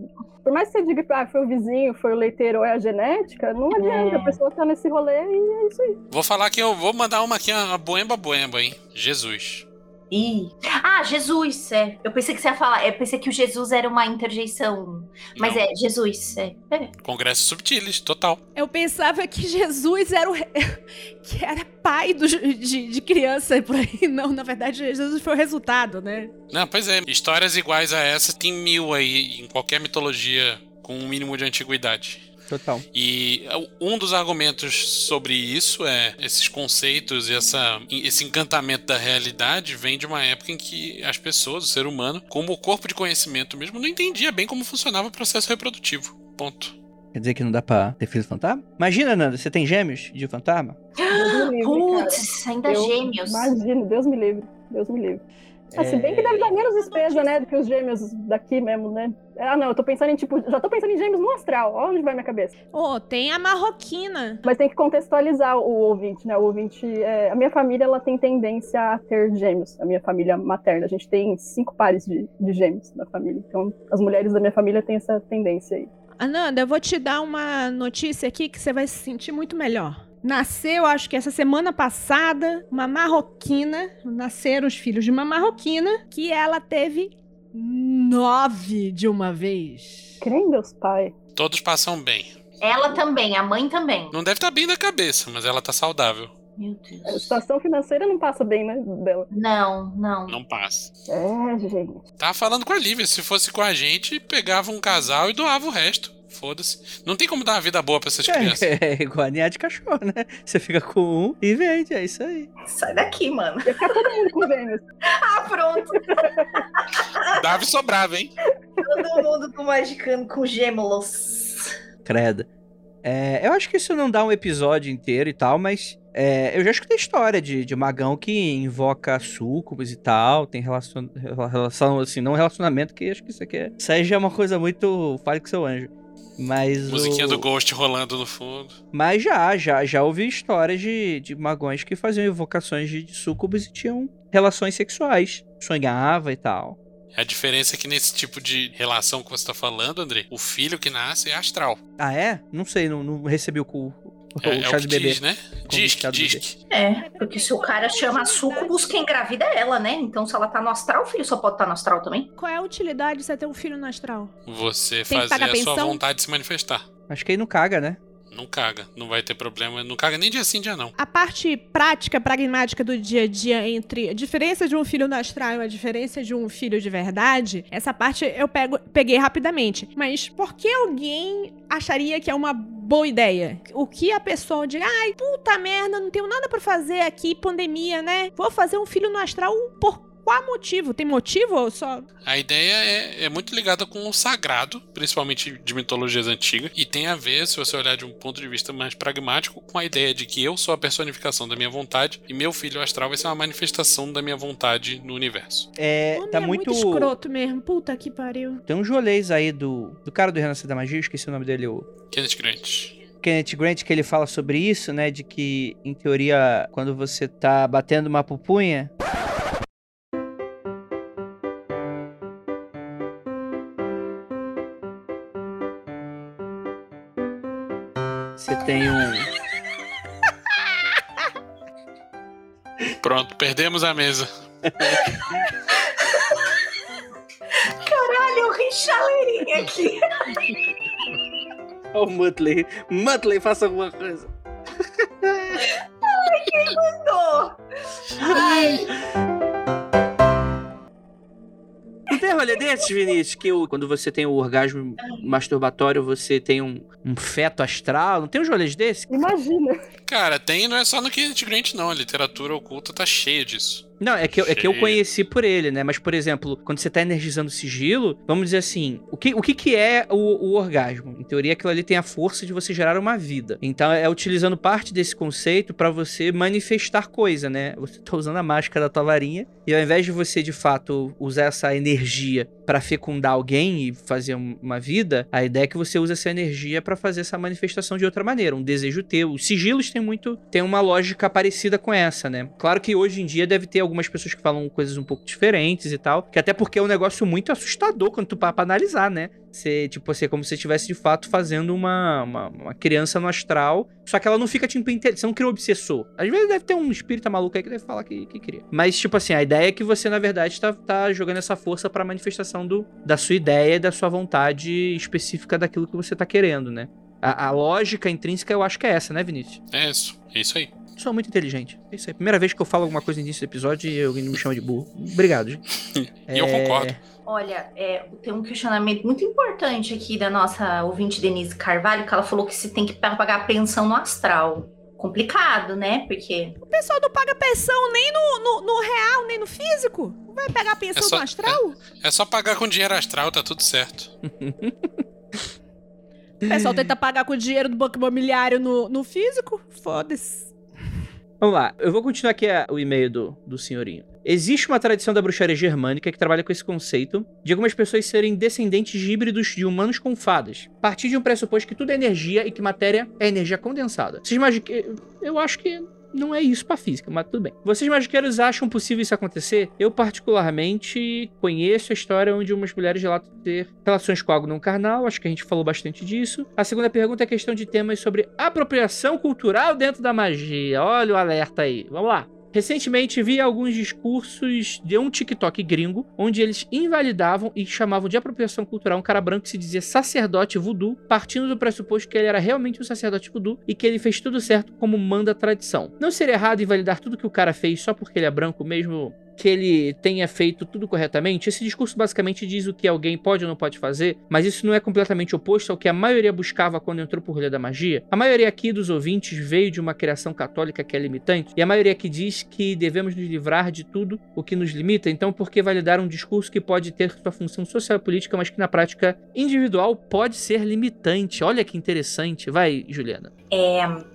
Por mais que você diga que ah, foi o vizinho, foi o leiteiro ou é a genética, não adianta. É. A pessoa tá nesse rolê e é isso aí. Vou falar que eu vou mandar uma aqui, uma boemba boemba, hein? Jesus. Ih. Ah, Jesus, é. Eu pensei que você ia falar. Eu pensei que o Jesus era uma interjeição. Mas Não. é, Jesus, é. é. Congresso Subtilis, total. Eu pensava que Jesus era o que era pai do- de, de criança por aí. Não, na verdade, Jesus foi o resultado, né? Não, pois é. Histórias iguais a essa tem mil aí em qualquer mitologia com um mínimo de antiguidade. Total. E um dos argumentos sobre isso é esses conceitos e essa, esse encantamento da realidade vem de uma época em que as pessoas, o ser humano, como o corpo de conhecimento mesmo, não entendia bem como funcionava o processo reprodutivo. Ponto. Quer dizer que não dá pra ter filho fantasma? Imagina, Nanda, você tem gêmeos de fantasma? Putz, ainda Eu- gêmeos. Imagina, Deus me livre. Deus me livre. Ah, se bem que deve dar menos despesa, né, do que os gêmeos daqui mesmo, né? Ah, não, eu tô pensando em, tipo, já tô pensando em gêmeos no astral. Ó, onde vai minha cabeça. Ô, tem a marroquina. Mas tem que contextualizar o ouvinte, né? O ouvinte. é, a minha família ela tem tendência a ter gêmeos. A minha família materna. A gente tem cinco pares de, de gêmeos na família. Então, as mulheres da minha família têm essa tendência aí. Ananda, eu vou te dar uma notícia aqui que você vai se sentir muito melhor. Nasceu, acho que essa semana passada, uma marroquina. Nasceram os filhos de uma marroquina que ela teve nove de uma vez. Crê em Deus Pai. Todos passam bem. Ela também, a mãe também. Não deve estar bem na cabeça, mas ela tá saudável. Meu A Deus. situação financeira não passa bem, né, dela. Não, não. Não passa. É, gente. Tava falando com a Lívia, se fosse com a gente, pegava um casal e doava o resto. Foda-se. Não tem como dar uma vida boa pra essas crianças. É, é igual a ninhada de cachorro, né? Você fica com um e vende, é isso aí. Sai daqui, mano. Ia ficar todo mundo com gêmeos. Ah, pronto. Dava e sobrava, hein? Todo mundo com magicano com gêmeos. Credo. É, eu acho que isso não dá um episódio inteiro e tal, mas é, eu já escutei história de, de magão que invoca súcubos e tal, tem relação, relação, assim, não relacionamento, que acho que isso aqui é, isso aí já é uma coisa muito fale com seu anjo. Mas Musiquinha o... do Ghost rolando no fundo. Mas já, já, já ouvi histórias de, de magões que faziam invocações de, de e tinham relações sexuais. Sonhava e tal. A diferença é que nesse tipo de relação que você tá falando, André, o filho que nasce é astral. Ah, é? Não sei, não, não recebi o, cu- o, É, é chá o de bebê. diz, né? De diz. É, porque se o cara chama sucubus, quem engravida é ela, né? Então se ela tá no astral, o filho só pode estar no astral também. Qual é a utilidade de você ter um filho no astral? Você que fazer a sua pensão? vontade de se manifestar. Acho que aí não caga, né? Não caga, não vai ter problema. Não caga nem dia sim, dia não. A parte prática, pragmática do dia a dia entre a diferença de um filho no astral e a diferença de um filho de verdade, essa parte eu pego, peguei rapidamente. Mas por que alguém acharia que é uma boa ideia? O que a pessoa diga, ai, puta merda, não tenho nada pra fazer aqui, pandemia, né? Vou fazer um filho no astral por qual motivo? Tem motivo ou só. A ideia é, é muito ligada com o sagrado, principalmente de mitologias antigas, e tem a ver, se você olhar de um ponto de vista mais pragmático, com a ideia de que eu sou a personificação da minha vontade e meu filho astral vai ser uma manifestação da minha vontade no universo. É, Homem tá é muito. escroto mesmo. Puta que pariu. Tem uns rolês aí do, do cara do Renascer da Magia, eu esqueci o nome dele, o Kenneth Grant. Kenneth Grant, que ele fala sobre isso, né? De que, em teoria, quando você tá batendo uma pupunha. Tem um. Pronto, perdemos a mesa. Caralho, eu ri chaleirinha aqui. Ó, o Muttley. Muttley, faça alguma coisa. Tô. Ai, Não tem rolê desses, Vinícius? Que o- quando você tem o orgasmo masturbatório, você tem um, um feto astral? Não tem uns rolês desses? Imagina. Cara, tem, não é só no Kenneth Grant, não. A literatura oculta tá cheia disso. Não, é que, eu- é que eu conheci por ele, né? Mas, por exemplo, quando você tá energizando sigilo, vamos dizer assim, o que, o que, que é o, o orgasmo? Em teoria, aquilo ali tem a força de você gerar uma vida. Então, é utilizando parte desse conceito pra você manifestar coisa, né? Você tá usando a máscara da tua varinha, e ao invés de você, de fato, usar essa energia pra fecundar alguém e fazer um- uma vida, a ideia é que você use essa energia pra fazer essa manifestação de outra maneira, um desejo teu. Os sigilos têm muito, tem uma lógica parecida com essa, né? Claro que hoje em dia deve ter algumas pessoas que falam coisas um pouco diferentes e tal, que até porque é um negócio muito assustador quando tu para pra analisar, né? Você, tipo, assim, é como se você estivesse de fato fazendo uma, uma, uma criança no astral, só que ela não fica, tipo, inte- você não cria um obsessor. Às vezes deve ter um espírito maluco aí que deve falar que, que cria. Mas, tipo assim, a ideia é que você, na verdade, tá, tá jogando essa força pra manifestação do, da sua ideia da sua vontade específica daquilo que você tá querendo, né? A, a lógica intrínseca eu acho que é essa, né, Vinícius? É isso, é isso aí. Sou muito inteligente. É isso aí. Primeira vez que eu falo alguma coisa no início do episódio e alguém me chama de burro. Obrigado, gente. E eu É, concordo. Olha, é, tem um questionamento muito importante aqui da nossa ouvinte Denise Carvalho, que ela falou que se tem que pagar pensão no astral. Complicado, né? Porque O pessoal não paga pensão nem no, no, no real, nem no físico. Não vai pegar pensão É só- no astral? É só pagar com dinheiro astral, tá tudo certo. O pessoal tenta pagar com o dinheiro do banco imobiliário no, no físico? Foda-se. Vamos lá, eu vou continuar aqui a- o e-mail do, do senhorinho. Existe uma tradição da bruxaria germânica que trabalha com esse conceito de algumas pessoas serem descendentes de híbridos de humanos com fadas. A partir de um pressuposto que tudo é energia e que matéria é energia condensada. Vocês magiqueiros. Eu acho que não é isso pra física, mas tudo bem. Vocês magiqueiros acham possível isso acontecer? Eu, particularmente, conheço a história onde umas mulheres relatam ter relações com algo não carnal, acho que a gente falou bastante disso. A segunda pergunta é questão de temas sobre apropriação cultural dentro da magia. Olha o alerta aí. Vamos lá. Recentemente vi alguns discursos de um TikTok gringo, onde eles invalidavam e chamavam de apropriação cultural um cara branco que se dizia sacerdote voodoo, partindo do pressuposto que ele era realmente um sacerdote voodoo e que ele fez tudo certo como manda a tradição. Não seria errado invalidar tudo que o cara fez só porque ele é branco, mesmo que ele tenha feito tudo corretamente? Esse discurso basicamente diz o que alguém pode ou não pode fazer, mas isso não é completamente oposto ao que a maioria buscava quando entrou por rolê da magia? A maioria aqui dos ouvintes veio de uma criação católica que é limitante, e a maioria aqui diz que devemos nos livrar de tudo o que nos limita, então por que validar um discurso que pode ter sua função social e política, mas que na prática individual pode ser limitante? Olha que interessante. Vai, Juliana. é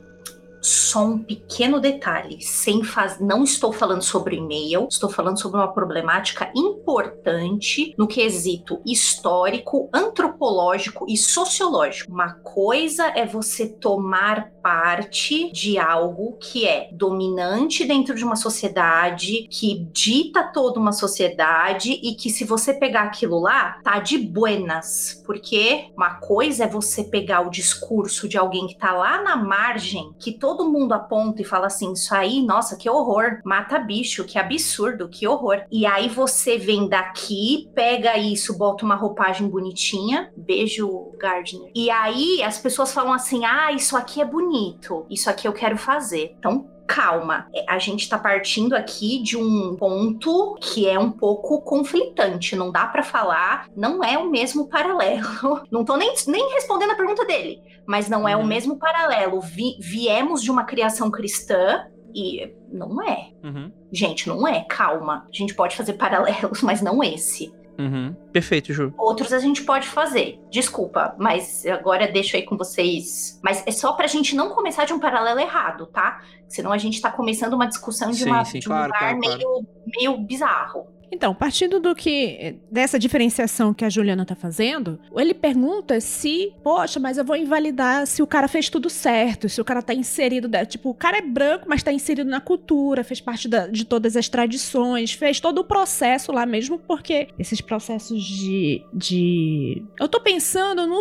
só um pequeno detalhe, sem faz... não estou falando sobre e-mail, estou falando sobre uma problemática importante no quesito histórico, antropológico e sociológico. Uma coisa é você tomar parte de algo que é dominante dentro de uma sociedade, que dita toda uma sociedade e que se você pegar aquilo lá, tá de buenas, porque uma coisa é você pegar o discurso de alguém que tá lá na margem, que todo mundo aponta e fala assim: Isso aí, nossa, que horror, mata bicho, que absurdo, que horror. E aí você vem daqui, pega isso, bota uma roupagem bonitinha, beijo, Gardner. E aí as pessoas falam assim: Ah, isso aqui é bonito, isso aqui eu quero fazer. Então, calma. É, A gente tá partindo aqui de um ponto que é um pouco conflitante. Não dá pra falar, não é o mesmo paralelo. Não tô nem, nem respondendo a pergunta dele, mas não é o Uhum. mesmo paralelo. Vi- viemos de uma criação cristã. E não é. Uhum. Gente, não é. Calma. A gente pode fazer paralelos, mas não esse. Uhum. Perfeito, Ju. Outros a gente pode fazer. Desculpa, mas agora deixo aí com vocês. Mas é só pra gente não começar de um paralelo errado, tá? Senão a gente tá começando uma discussão de, Sim, uma, sim, de um claro, lugar claro, claro. meio, meio bizarro. Então, partindo do que dessa diferenciação que a Juliana tá fazendo, ele pergunta se, poxa, mas eu vou invalidar se o cara fez tudo certo, se o cara tá inserido, tipo, o cara é branco, mas tá inserido na cultura, fez parte da- de todas as tradições, fez todo o processo lá mesmo, porque esses processos de, de... eu tô pensando no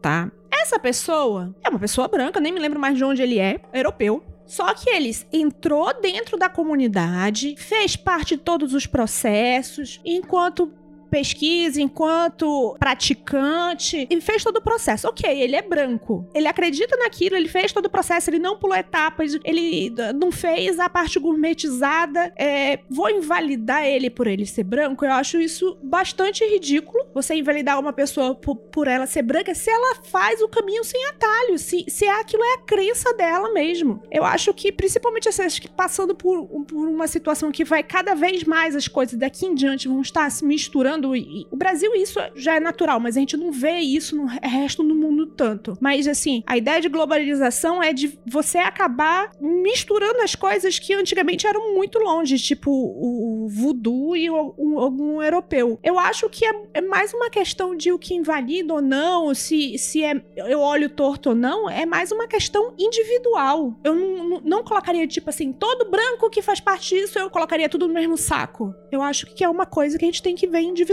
tá? Essa pessoa é uma pessoa branca, nem me lembro mais de onde ele é, europeu. Só que eles entrou dentro da comunidade, fez parte de todos os processos, enquanto pesquisa, enquanto praticante, e fez todo o processo. Ok, ele é branco. Ele acredita naquilo, ele fez todo o processo, ele não pulou etapas, ele d- não fez a parte gourmetizada. É, vou invalidar ele por ele ser branco? Eu acho isso bastante ridículo. Você invalidar uma pessoa por, por ela ser branca se ela faz o caminho sem atalho, se, se aquilo é a crença dela mesmo. Eu acho que, principalmente que passando por, por uma situação que vai cada vez mais as coisas daqui em diante vão estar se misturando. E, o Brasil, isso já é natural, mas a gente não vê isso no resto do mundo tanto. Mas, assim, a ideia de globalização é de você acabar misturando as coisas que antigamente eram muito longe, tipo o, voodoo e um- algum europeu. Eu acho que é, é mais uma questão de o que invalida ou não, se, se é, eu olho torto ou não, é mais uma questão individual. Eu não, não, não colocaria, tipo assim, todo branco que faz parte disso, eu colocaria tudo no mesmo saco. Eu acho que é uma coisa que a gente tem que ver individualmente.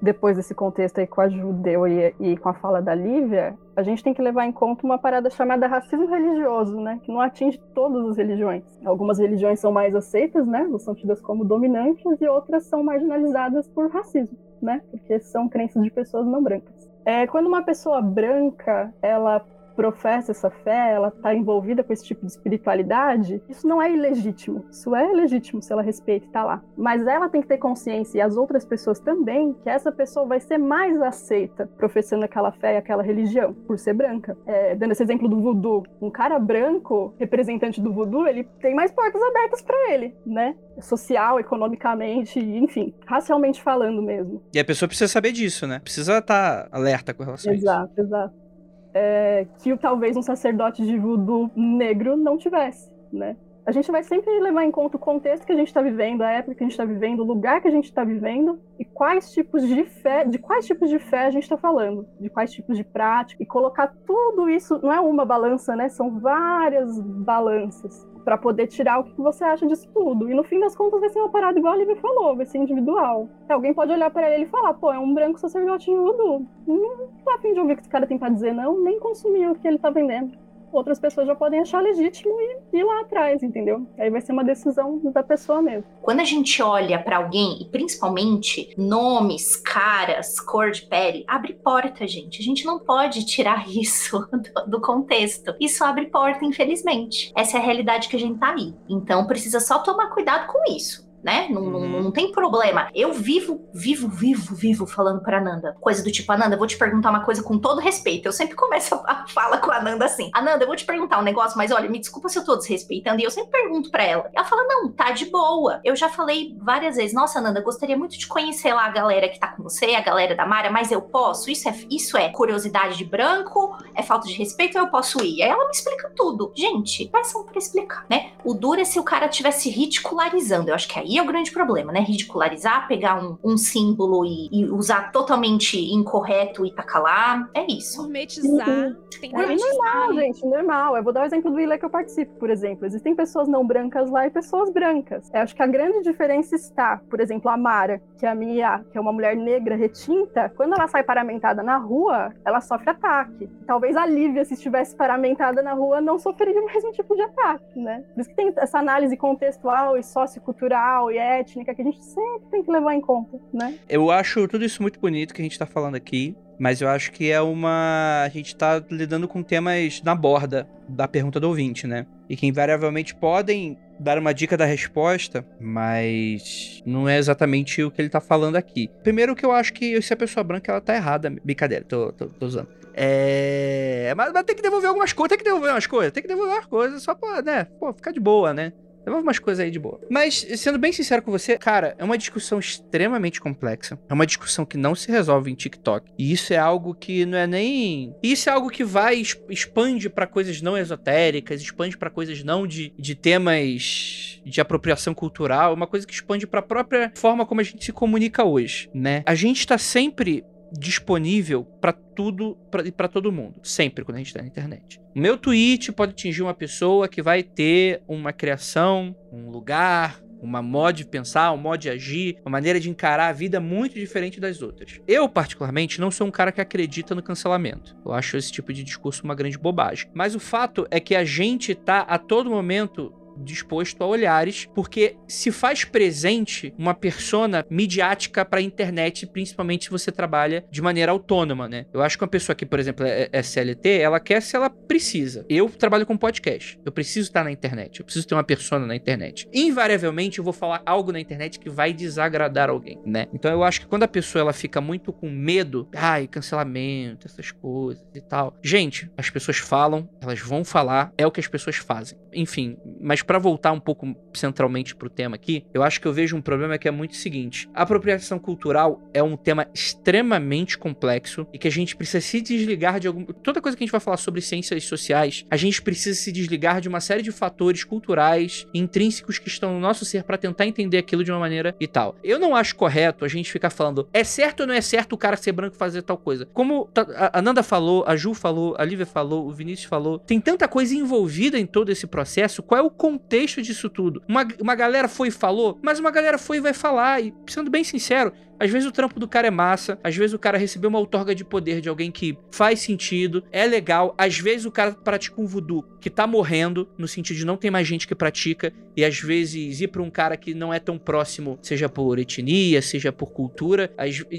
Depois desse contexto aí com a Judeu e, e com a fala da Lívia, a gente tem que levar em conta uma parada chamada racismo religioso, né? Que não atinge todas as religiões. Algumas religiões são mais aceitas, né? São tidas como dominantes e outras são marginalizadas por racismo, né? Porque são crenças de pessoas não brancas. É, quando uma pessoa branca, ela professa essa fé, ela está envolvida com esse tipo de espiritualidade, isso não é ilegítimo. Isso é legítimo se ela respeita e tá lá. Mas ela tem que ter consciência, e as outras pessoas também, que essa pessoa vai ser mais aceita professando aquela fé e aquela religião, por ser branca. É, dando esse exemplo do voodoo, um cara branco, representante do voodoo, ele tem mais portas abertas para ele, né? Social, economicamente, enfim, racialmente falando mesmo. E a pessoa precisa saber disso, né? Precisa estar alerta com relação a isso. Exato, exato. É, que talvez um sacerdote de voodoo negro não tivesse, né? A gente vai sempre levar em conta o contexto que a gente está vivendo, a época que a gente está vivendo, o lugar que a gente está vivendo e quais tipos de fé, de quais tipos de fé a gente está falando, de quais tipos de prática e colocar tudo isso não é uma balança, né? São várias balanças para poder tirar o que você acha disso tudo. E no fim das contas vai ser uma parada igual a Lívia falou, vai ser individual. Alguém pode olhar para ele e falar, pô, é um branco sacerdote em voodoo. Não tô afim de ouvir o que esse cara tem para dizer, não, nem consumir o que ele tá vendendo. Outras pessoas já podem achar legítimo e ir lá atrás, entendeu? Aí vai ser uma decisão da pessoa mesmo. Quando a gente olha pra alguém, e principalmente nomes, caras, cor de pele, abre porta, gente. A gente não pode tirar isso do, do contexto. Isso abre porta, infelizmente. Essa é a realidade que a gente tá aí. Então precisa só tomar cuidado com isso. Né? Não, não- Uhum. não tem problema. Eu vivo, vivo, vivo, vivo falando pra Nanda. Coisa do tipo, Ananda, eu vou te perguntar uma coisa com todo respeito. Eu sempre começo a fala com a Nanda assim. Ananda, eu vou te perguntar um negócio, mas olha, me desculpa se eu tô desrespeitando. E eu sempre pergunto pra ela. Ela fala, não, tá de boa. Eu já falei várias vezes, nossa, Nanda, gostaria muito de conhecer lá a galera que tá com você, a galera da Mara, mas eu posso? Isso é, isso é curiosidade de branco? É falta de respeito ou eu posso ir? Aí ela me explica tudo. Gente, peçam pra explicar, né? O duro é se o cara estivesse ridicularizando. Eu acho que aí é o grande problema, né? Ridicularizar, pegar um, um símbolo e, e usar totalmente incorreto e tacar lá. É isso. Gourmetizar. Tem É normal, gente, normal. Eu vou dar o exemplo do Ilê que eu participo, por exemplo. Existem pessoas não brancas lá e pessoas brancas. Eu acho que a grande diferença está, por exemplo, a Mara, que é a minha, que é uma mulher negra retinta, quando ela sai paramentada na rua, ela sofre ataque. Talvez a Lívia, se estivesse paramentada na rua, não sofreria o mesmo tipo de ataque, né? Por isso que tem essa análise contextual e sociocultural e étnica que a gente sempre tem que levar em conta, né? Eu acho tudo isso muito bonito que a gente tá falando aqui, mas eu acho que é uma. A gente tá lidando com temas na borda da pergunta do ouvinte, né? E que invariavelmente podem dar uma dica da resposta, mas não é exatamente o que ele tá falando aqui. Primeiro que eu acho que se a pessoa branca ela tá errada. Brincadeira, tô, tô, tô usando. É. Mas, mas tem que devolver algumas coisas, tem que devolver umas coisas, tem que devolver umas coisas só pra, né? Pô, ficar de boa, né? Devolve umas coisas aí de boa. Mas, sendo bem sincero com você, cara, é uma discussão extremamente complexa. É uma discussão que não se resolve em TikTok. E isso é algo que não é nem. Isso é algo que vai, expande para coisas não esotéricas, expande para coisas não de, de temas de apropriação cultural, uma coisa que expande para a própria forma como a gente se comunica hoje, né? A gente tá sempre disponível para tudo e para todo mundo, sempre quando a gente está na internet. O meu tweet pode atingir uma pessoa que vai ter uma criação, um lugar, uma modo de pensar, um modo de agir, uma maneira de encarar a vida muito diferente das outras. Eu, particularmente, não sou um cara que acredita no cancelamento. Eu acho esse tipo de discurso uma grande bobagem. Mas o fato é que a gente tá a todo momento disposto a olhares, porque se faz presente uma persona midiática para a internet, principalmente se você trabalha de maneira autônoma, né? Eu acho que uma pessoa que, por exemplo, é, é CLT, ela quer se ela precisa. Eu trabalho com podcast, eu preciso estar na internet, eu preciso ter uma persona na internet. Invariavelmente eu vou falar algo na internet que vai desagradar alguém, né? Então eu acho que quando a pessoa ela fica muito com medo, ai, cancelamento, essas coisas e tal. Gente, as pessoas falam, elas vão falar, é o que as pessoas fazem. Enfim, mas para voltar um pouco centralmente pro tema aqui, eu acho que eu vejo um problema que é muito o seguinte: a apropriação cultural é um tema extremamente complexo e que a gente precisa se desligar de algum. Toda coisa que a gente vai falar sobre ciências sociais, a gente precisa se desligar de uma série de fatores culturais intrínsecos que estão no nosso ser para tentar entender aquilo de uma maneira e tal. Eu não acho correto a gente ficar falando é certo ou não é certo o cara ser branco fazer tal coisa. Como a Nanda falou, a Ju falou, a Lívia falou, o Vinícius falou, tem tanta coisa envolvida em todo esse processo. Qual é o contexto disso tudo? Uma, uma galera foi e falou, mas uma galera foi e vai falar. E, sendo bem sincero, às vezes o trampo do cara é massa, às vezes o cara recebeu uma outorga de poder de alguém que faz sentido, é legal. Às vezes o cara pratica um voodoo que tá morrendo, no sentido de não tem mais gente que pratica, e às vezes ir pra um cara que não é tão próximo, seja por etnia, seja por cultura,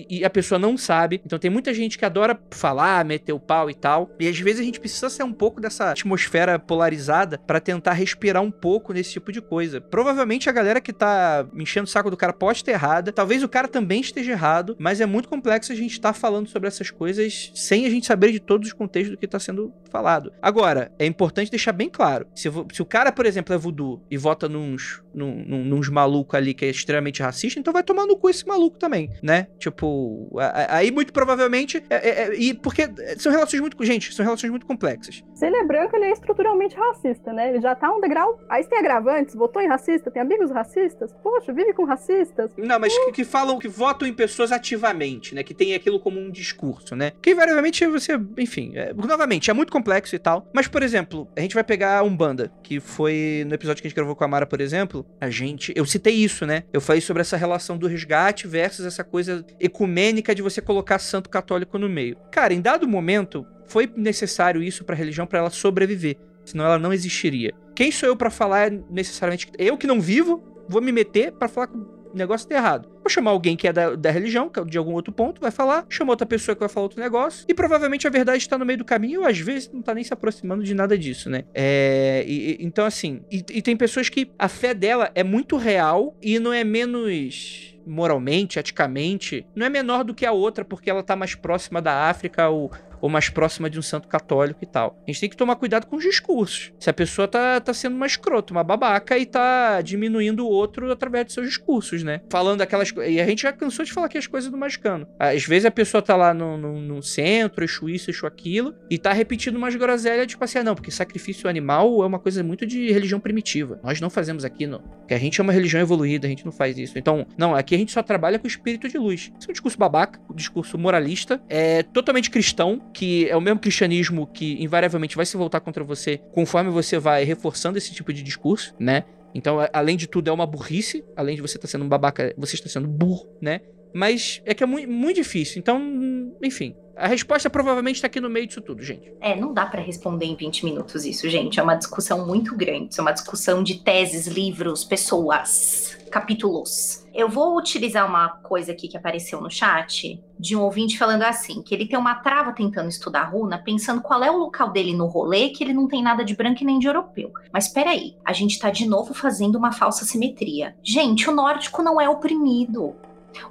e a pessoa não sabe. Então tem muita gente que adora falar, meter o pau e tal, e às vezes a gente precisa ser um pouco dessa atmosfera polarizada para tentar respirar um pouco nesse tipo de coisa. Provavelmente a galera que tá enchendo o saco do cara pode ter errada, talvez o cara também esteja errado, mas é muito complexo a gente estar tá falando sobre essas coisas sem a gente saber de todos os contextos do que está sendo falado. Agora, é importante deixar bem claro: se, se o cara, por exemplo, é voodoo e vota nos, num, num, nos malucos ali que é extremamente racista, então vai tomar no cu esse maluco também, né? Tipo, aí muito provavelmente. É, é, é, e porque são relações muito. Gente, são relações muito complexas. Se ele é branco, ele é estruturalmente racista, né? Ele já tá um degrau. Aí tem agravantes, votou em racista, tem amigos racistas. Poxa, vive com racistas. Não, mas que, que falam, que votam em pessoas ativamente, né? Que tem aquilo como um discurso, né? Que invariavelmente você, enfim, é, novamente, é muito complexo e tal. Mas, por exemplo, a gente vai pegar um banda, que foi no episódio que a gente gravou com a Mara, por exemplo, a gente. Eu citei isso, né? Eu falei sobre essa relação do resgate versus essa coisa ecumênica de você colocar santo católico no meio. Cara, em dado momento, foi necessário isso para a religião para ela sobreviver, senão ela não existiria. Quem sou eu para falar necessariamente eu que não vivo, vou me meter para falar com o negócio tá errado. Vou chamar alguém que é da, da religião, que é de algum outro ponto, vai falar, chama outra pessoa que vai falar outro negócio, e provavelmente a verdade está no meio do caminho, ou às vezes não tá nem se aproximando de nada disso, né? É, e, então, assim, e, e tem pessoas que a fé dela é muito real e não é menos moralmente, eticamente, não é menor do que a outra porque ela tá mais próxima da África ou ou mais próxima de um santo católico e tal. A gente tem que tomar cuidado com os discursos. Se a pessoa tá, tá sendo uma escrota, uma babaca e tá diminuindo o outro através de seus discursos, né? Falando aquelas coisas. E a gente já cansou de falar aqui as coisas do magicano. Às vezes a pessoa tá lá no, no, no centro, eixo isso, eixo aquilo, e tá repetindo umas groselhas, tipo assim, ah, não, porque sacrifício animal é uma coisa muito de religião primitiva. Nós não fazemos aqui, não. Porque a gente é uma religião evoluída, a gente não faz isso. Então, não, aqui a gente só trabalha com o espírito de luz. Isso é um discurso babaca, um discurso moralista, é totalmente cristão, que é o mesmo cristianismo que invariavelmente vai se voltar contra você conforme você vai reforçando esse tipo de discurso, né? Então, além de tudo, é uma burrice. Além de você estar tá sendo um babaca, você está sendo burro, né? Mas é que é muito, muito difícil. Então, enfim, A resposta provavelmente tá aqui no meio disso tudo, gente. É, não dá pra responder em 20 minutos isso, gente. É uma discussão muito grande. Isso é uma discussão de teses, livros, pessoas, capítulos. Eu vou utilizar uma coisa aqui que apareceu no chat de um ouvinte falando assim, que ele tem uma trava tentando estudar runa, pensando qual é o local dele no rolê, que ele não tem nada de branco e nem de europeu. Mas peraí, a gente tá de novo fazendo uma falsa simetria. Gente, o nórdico não é oprimido.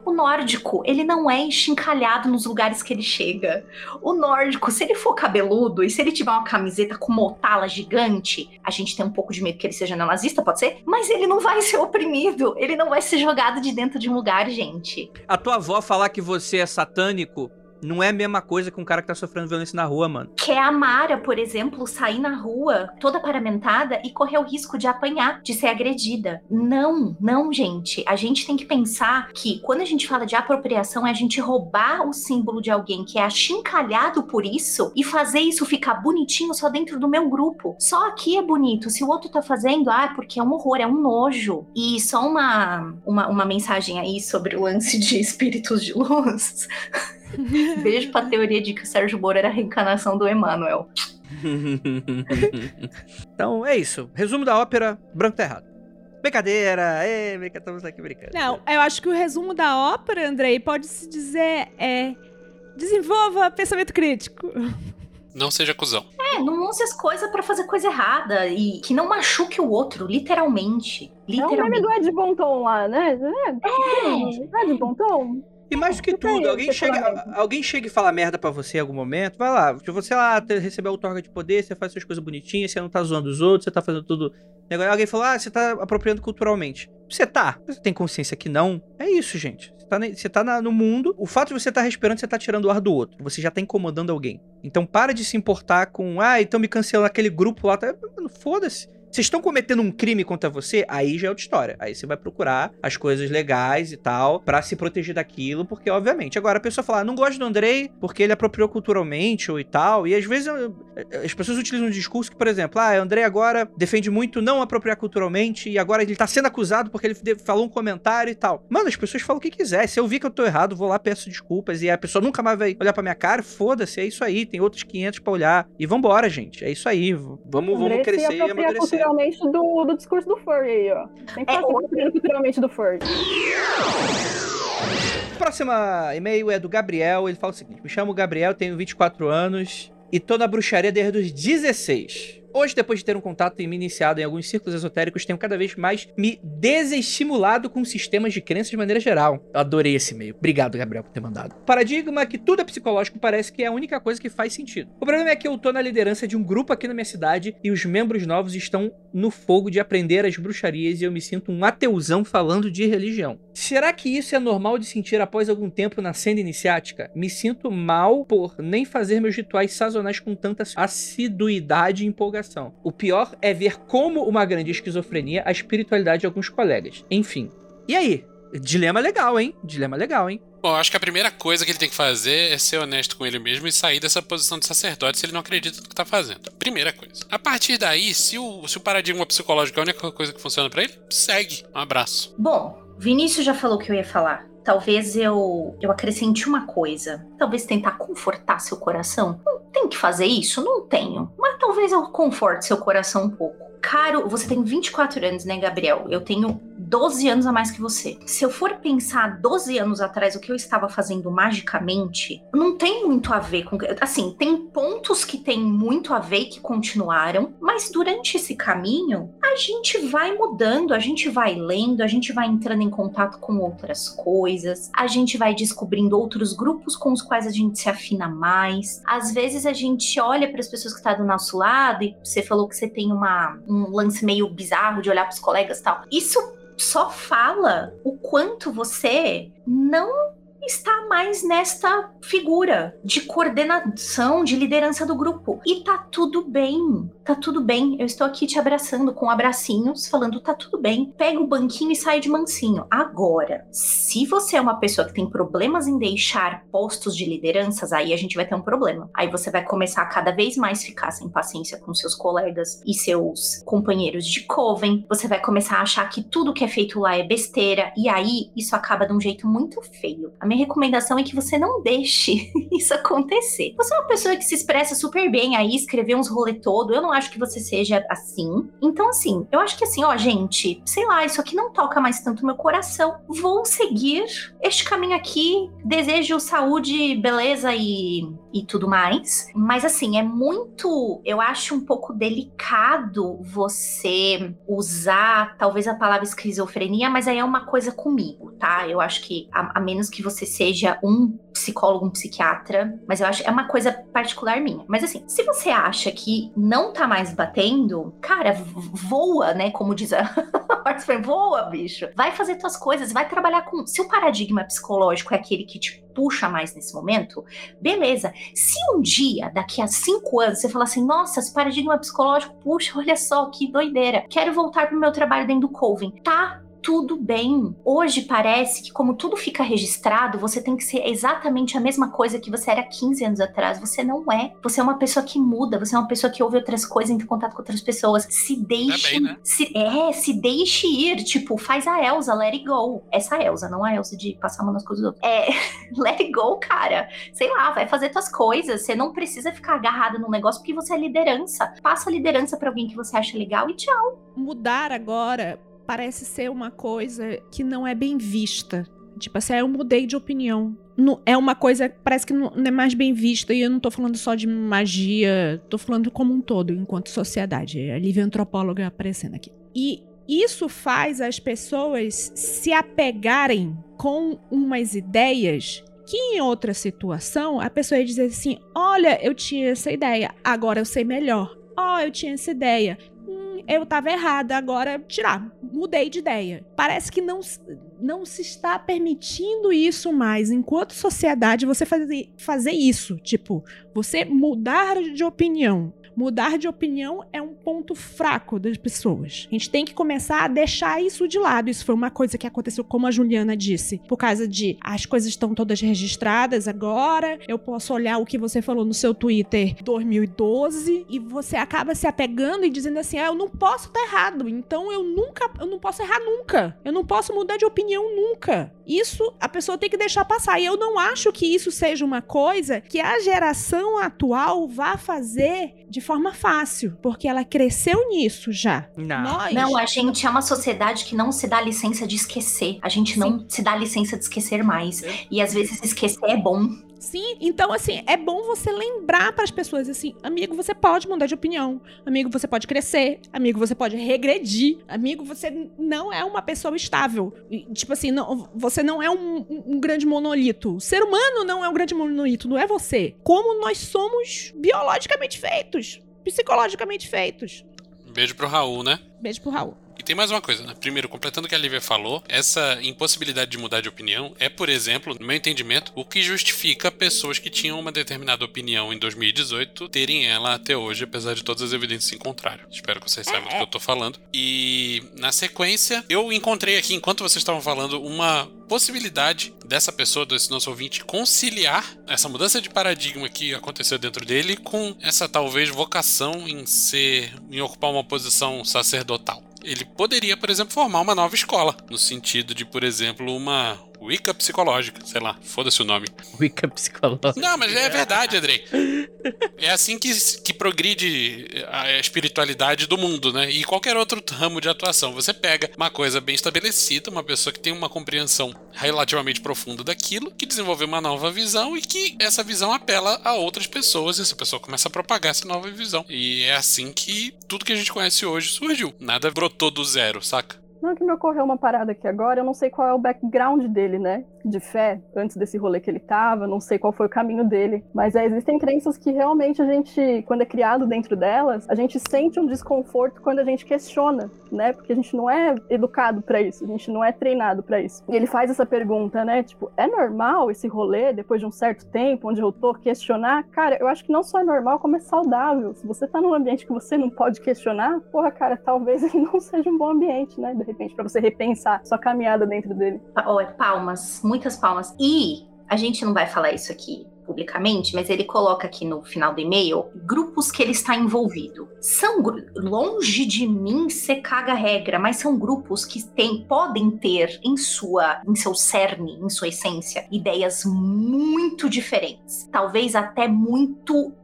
O nórdico, ele não é enchincalhado nos lugares que ele chega. O nórdico, se ele for cabeludo e se ele tiver uma camiseta com motala gigante, a gente tem um pouco de medo que ele seja neonazista, pode ser? Mas ele não vai ser oprimido. Ele não vai ser jogado de dentro de um lugar, gente. A tua avó falar que você é satânico não é a mesma coisa que um cara que tá sofrendo violência na rua, mano. Que é a Mara, por exemplo, sair na rua toda paramentada e correr o risco de apanhar, de ser agredida. Não, não, gente. A gente tem que pensar que quando a gente fala de apropriação é a gente roubar o símbolo de alguém que é achincalhado por isso e fazer isso ficar bonitinho só dentro do meu grupo. Só aqui é bonito. Se o outro tá fazendo, ah, porque é um horror, é um nojo. E só uma, uma, uma mensagem aí sobre o lance de espíritos de luz. Beijo pra teoria de que o Sérgio Moro era a reencarnação do Emmanuel. então é isso. Resumo da ópera, branco tá errado. Brincadeira, é, estamos aqui brincando. Não, eu acho que o resumo da ópera, Andrei, pode se dizer é desenvolva pensamento crítico. Não seja cuzão. É, não use as coisas para fazer coisa errada e que não machuque o outro, literalmente. literalmente. É o meme do Ed Bonton lá, né? É. Ed Bonton. E mais do que tudo, alguém chega, alguém chega e fala merda para você em algum momento, vai lá, se você lá receber a outorga de poder, você faz suas coisas bonitinhas, você não tá zoando os outros, você tá fazendo tudo. Alguém falou, ah, você tá apropriando culturalmente. Você tá, você tem consciência que não. É isso, gente. Você tá, você tá na, no mundo, o fato de você estar tá respirando, você tá tirando o ar do outro. Você já tá incomodando alguém. Então para de se importar com, ah, então me cancelando aquele grupo lá. Tá... Foda-se. Vocês estão cometendo um crime contra você, aí já é outra história. Aí você vai procurar as coisas legais e tal, para se proteger daquilo, porque obviamente. Agora a pessoa fala, ah, não gosto do Andrei porque ele apropriou culturalmente ou e tal, e às vezes as pessoas utilizam um discurso que, por exemplo, ah, Andrei agora defende muito não apropriar culturalmente e agora ele tá sendo acusado porque ele falou um comentário e tal. Mano, as pessoas falam o que quiser. Se eu vi que eu tô errado, vou lá, peço desculpas e a pessoa nunca mais vai olhar pra minha cara, foda-se, é isso aí, tem outros 500 para olhar. E vambora, gente. É isso aí. Vamos, vamos crescer e amadurecer culturalmente do, do discurso do Furry aí, ó. Tem que é, culturalmente do Furry. Próxima e-mail é do Gabriel. Ele fala o seguinte: Me chamo Gabriel, tenho 24 anos e tô na bruxaria desde os 16. Hoje, depois de ter um contato e me iniciado em alguns círculos esotéricos, tenho cada vez mais me desestimulado com sistemas de crenças de maneira geral. Eu adorei esse e-mail. Obrigado, Gabriel, por ter mandado. Paradigma que tudo é psicológico parece que é a única coisa que faz sentido. O problema é que eu tô na liderança de um grupo aqui na minha cidade e os membros novos estão no fogo de aprender as bruxarias e eu me sinto um ateuzão falando de religião. Será que isso é normal de sentir após algum tempo na cena iniciática? Me sinto mal por nem fazer meus rituais sazonais com tanta assiduidade e empolgação. O pior é ver como uma grande esquizofrenia a espiritualidade de alguns colegas. Enfim. E aí? Dilema legal, hein? Dilema legal, hein? Bom, acho que a primeira coisa que ele tem que fazer é ser honesto com ele mesmo e sair dessa posição de sacerdote se ele não acredita no que tá fazendo. Primeira coisa. A partir daí, se o, se o paradigma psicológico é a única coisa que funciona para ele, segue. Um abraço. Bom, Vinícius já falou o que eu ia falar. Talvez eu, eu acrescente uma coisa. Talvez tentar confortar seu coração. Não tem que fazer isso? Não tenho. Mas talvez eu conforte seu coração um pouco. Caro, você tem 24 anos, né, Gabriel? Eu tenho 12 anos a mais que você. Se eu for pensar 12 anos atrás o que eu estava fazendo magicamente, não tem muito a ver com. Assim, tem pontos que tem muito a ver e que continuaram, mas durante esse caminho, a gente vai mudando, a gente vai lendo, a gente vai entrando em contato com outras coisas, a gente vai descobrindo outros grupos com os quais a gente se afina mais. Às vezes a gente olha para as pessoas que estão tá do nosso lado e você falou que você tem uma, um lance meio bizarro de olhar para os colegas e tal. Isso só fala o quanto você não está mais nesta figura de coordenação, de liderança do grupo. E tá tudo bem. Tá tudo bem. Eu estou aqui te abraçando com abracinhos, falando tá tudo bem. Pega o banquinho e sai de mansinho. Agora, se você é uma pessoa que tem problemas em deixar postos de lideranças, aí a gente vai ter um problema. Aí você vai começar a cada vez mais ficar sem paciência com seus colegas e seus companheiros de coven. Você vai começar a achar que tudo que é feito lá é besteira. E aí isso acaba de um jeito muito feio. A minha minha recomendação é que você não deixe isso acontecer. Você é uma pessoa que se expressa super bem aí, escrever uns rolê todo. Eu não acho que você seja assim. Então, assim, eu acho que assim, ó, gente, sei lá, isso aqui não toca mais tanto meu coração. Vou seguir este caminho aqui. Desejo saúde, beleza e, e tudo mais. Mas assim, é muito. Eu acho um pouco delicado você usar, talvez a palavra esquizofrenia, mas aí é uma coisa comigo, tá? Eu acho que, a, a menos que você seja um psicólogo, um psiquiatra, mas eu acho é uma coisa particular minha. Mas assim, se você acha que não tá mais batendo, cara, voa, né? Como diz a voa, bicho. Vai fazer tuas coisas, vai trabalhar com. Se o paradigma psicológico é aquele que te puxa mais nesse momento, beleza. Se um dia, daqui a cinco anos, você falar assim, nossa, esse paradigma psicológico, puxa, olha só que doideira. Quero voltar pro meu trabalho dentro do Coven. Tá, tudo bem. Hoje parece que, como tudo fica registrado, você tem que ser exatamente a mesma coisa que você era 15 anos atrás. Você não é. Você é uma pessoa que muda, você é uma pessoa que ouve outras coisas, entra em contato com outras pessoas. Se deixe. bem, né? se, é, se deixe ir. Tipo, faz a Elsa, let it go. Essa Elsa, não a Elsa de passar a mão nas coisas do outro. É, let it go, cara. Sei lá, vai fazer tuas coisas. Você não precisa ficar agarrado num negócio porque você é liderança. Passa a liderança pra alguém que você acha legal e tchau. Mudar agora parece ser uma coisa que não é bem vista. Tipo assim, ah, eu mudei de opinião. Não- é uma coisa que parece que não, não é mais bem vista. E eu não tô falando só de magia, tô falando como um todo, enquanto sociedade. É a Lívia antropóloga aparecendo aqui. E isso faz as pessoas se apegarem com umas ideias que em outra situação a pessoa ia dizer assim: olha, eu tinha essa ideia, agora eu sei melhor. Ó, eu tinha essa ideia. Eu tava errada, agora tirar. Mudei de ideia. Parece que não, não se está permitindo isso mais. Enquanto sociedade, você fazer, fazer isso. Tipo, você mudar de opinião. Mudar de opinião é um ponto fraco das pessoas. A gente tem que começar a deixar isso de lado. Isso foi uma coisa que aconteceu, como a Juliana disse, por causa de as coisas estão todas registradas agora. Eu posso olhar o que você falou no seu Twitter 2012 e você acaba se apegando e dizendo assim: ah, eu não posso estar errado. Então eu nunca, eu não posso errar nunca. Eu não posso mudar de opinião nunca. Isso a pessoa tem que deixar passar. E eu não acho que isso seja uma coisa que a geração atual vá fazer de forma fácil, porque ela cresceu nisso já. Não. Nós, Não, a gente é uma sociedade que não se dá licença de esquecer. A gente não se dá licença de esquecer mais. E às vezes esquecer é bom. Sim, então assim, é bom você lembrar para as pessoas assim, amigo, você pode mudar de opinião, amigo, você pode crescer, amigo, você pode regredir, amigo, você não é uma pessoa estável. E, tipo assim, não- você não é um, um- grande monolito. O ser humano não é um grande monolito, não é você. Como nós somos biologicamente feitos, psicologicamente feitos. Beijo pro Raul, né? Beijo pro Raul. E tem mais uma coisa, né? Primeiro, completando o que a Lívia falou, essa impossibilidade de mudar de opinião é, por exemplo, no meu entendimento, o que justifica pessoas que tinham uma determinada opinião em 2018 terem ela até hoje, apesar de todas as evidências em contrário. Espero que vocês saibam do que eu tô falando. E, na sequência, eu encontrei aqui, enquanto vocês estavam falando, uma possibilidade dessa pessoa, desse nosso ouvinte, conciliar essa mudança de paradigma que aconteceu dentro dele com essa talvez vocação em ser, em ocupar uma posição sacerdotal. Ele poderia, por exemplo, formar uma nova escola, no sentido de, por exemplo, uma Wicca psicológica, sei lá, foda-se o nome. Wicca psicológica. Não, mas é verdade, Andrei. É assim que, que progride a espiritualidade do mundo, né? E qualquer outro ramo de atuação. Você pega uma coisa bem estabelecida, uma pessoa que tem uma compreensão relativamente profunda daquilo, que desenvolveu uma nova visão e que essa visão apela a outras pessoas e essa pessoa começa a propagar essa nova visão. E é assim que tudo que a gente conhece hoje surgiu. Nada brotou do zero, saca? Não, que me ocorreu uma parada aqui agora, eu não sei qual é o background dele, né? De fé, antes desse rolê que ele tava, não sei qual foi o caminho dele. Mas é, existem crenças que realmente a gente, quando é criado dentro delas, a gente sente um desconforto quando a gente questiona, né? Porque a gente não é educado pra isso, a gente não é treinado pra isso. E ele faz essa pergunta, né? Tipo, é normal esse rolê, depois de um certo tempo, onde eu tô, questionar? Cara, eu acho que não só é normal, como é saudável. Se você tá num ambiente que você não pode questionar, porra, cara, talvez ele não seja um bom ambiente, né? De repente, pra você repensar sua caminhada dentro dele. Pa- ó, palmas, muitas palmas. E a gente não vai falar isso aqui publicamente, mas ele coloca aqui no final do e-mail grupos que ele está envolvido. São longe de mim ser caga regra, mas são grupos que tem, podem ter em sua, em seu cerne, em sua essência, ideias muito diferentes, talvez até muito,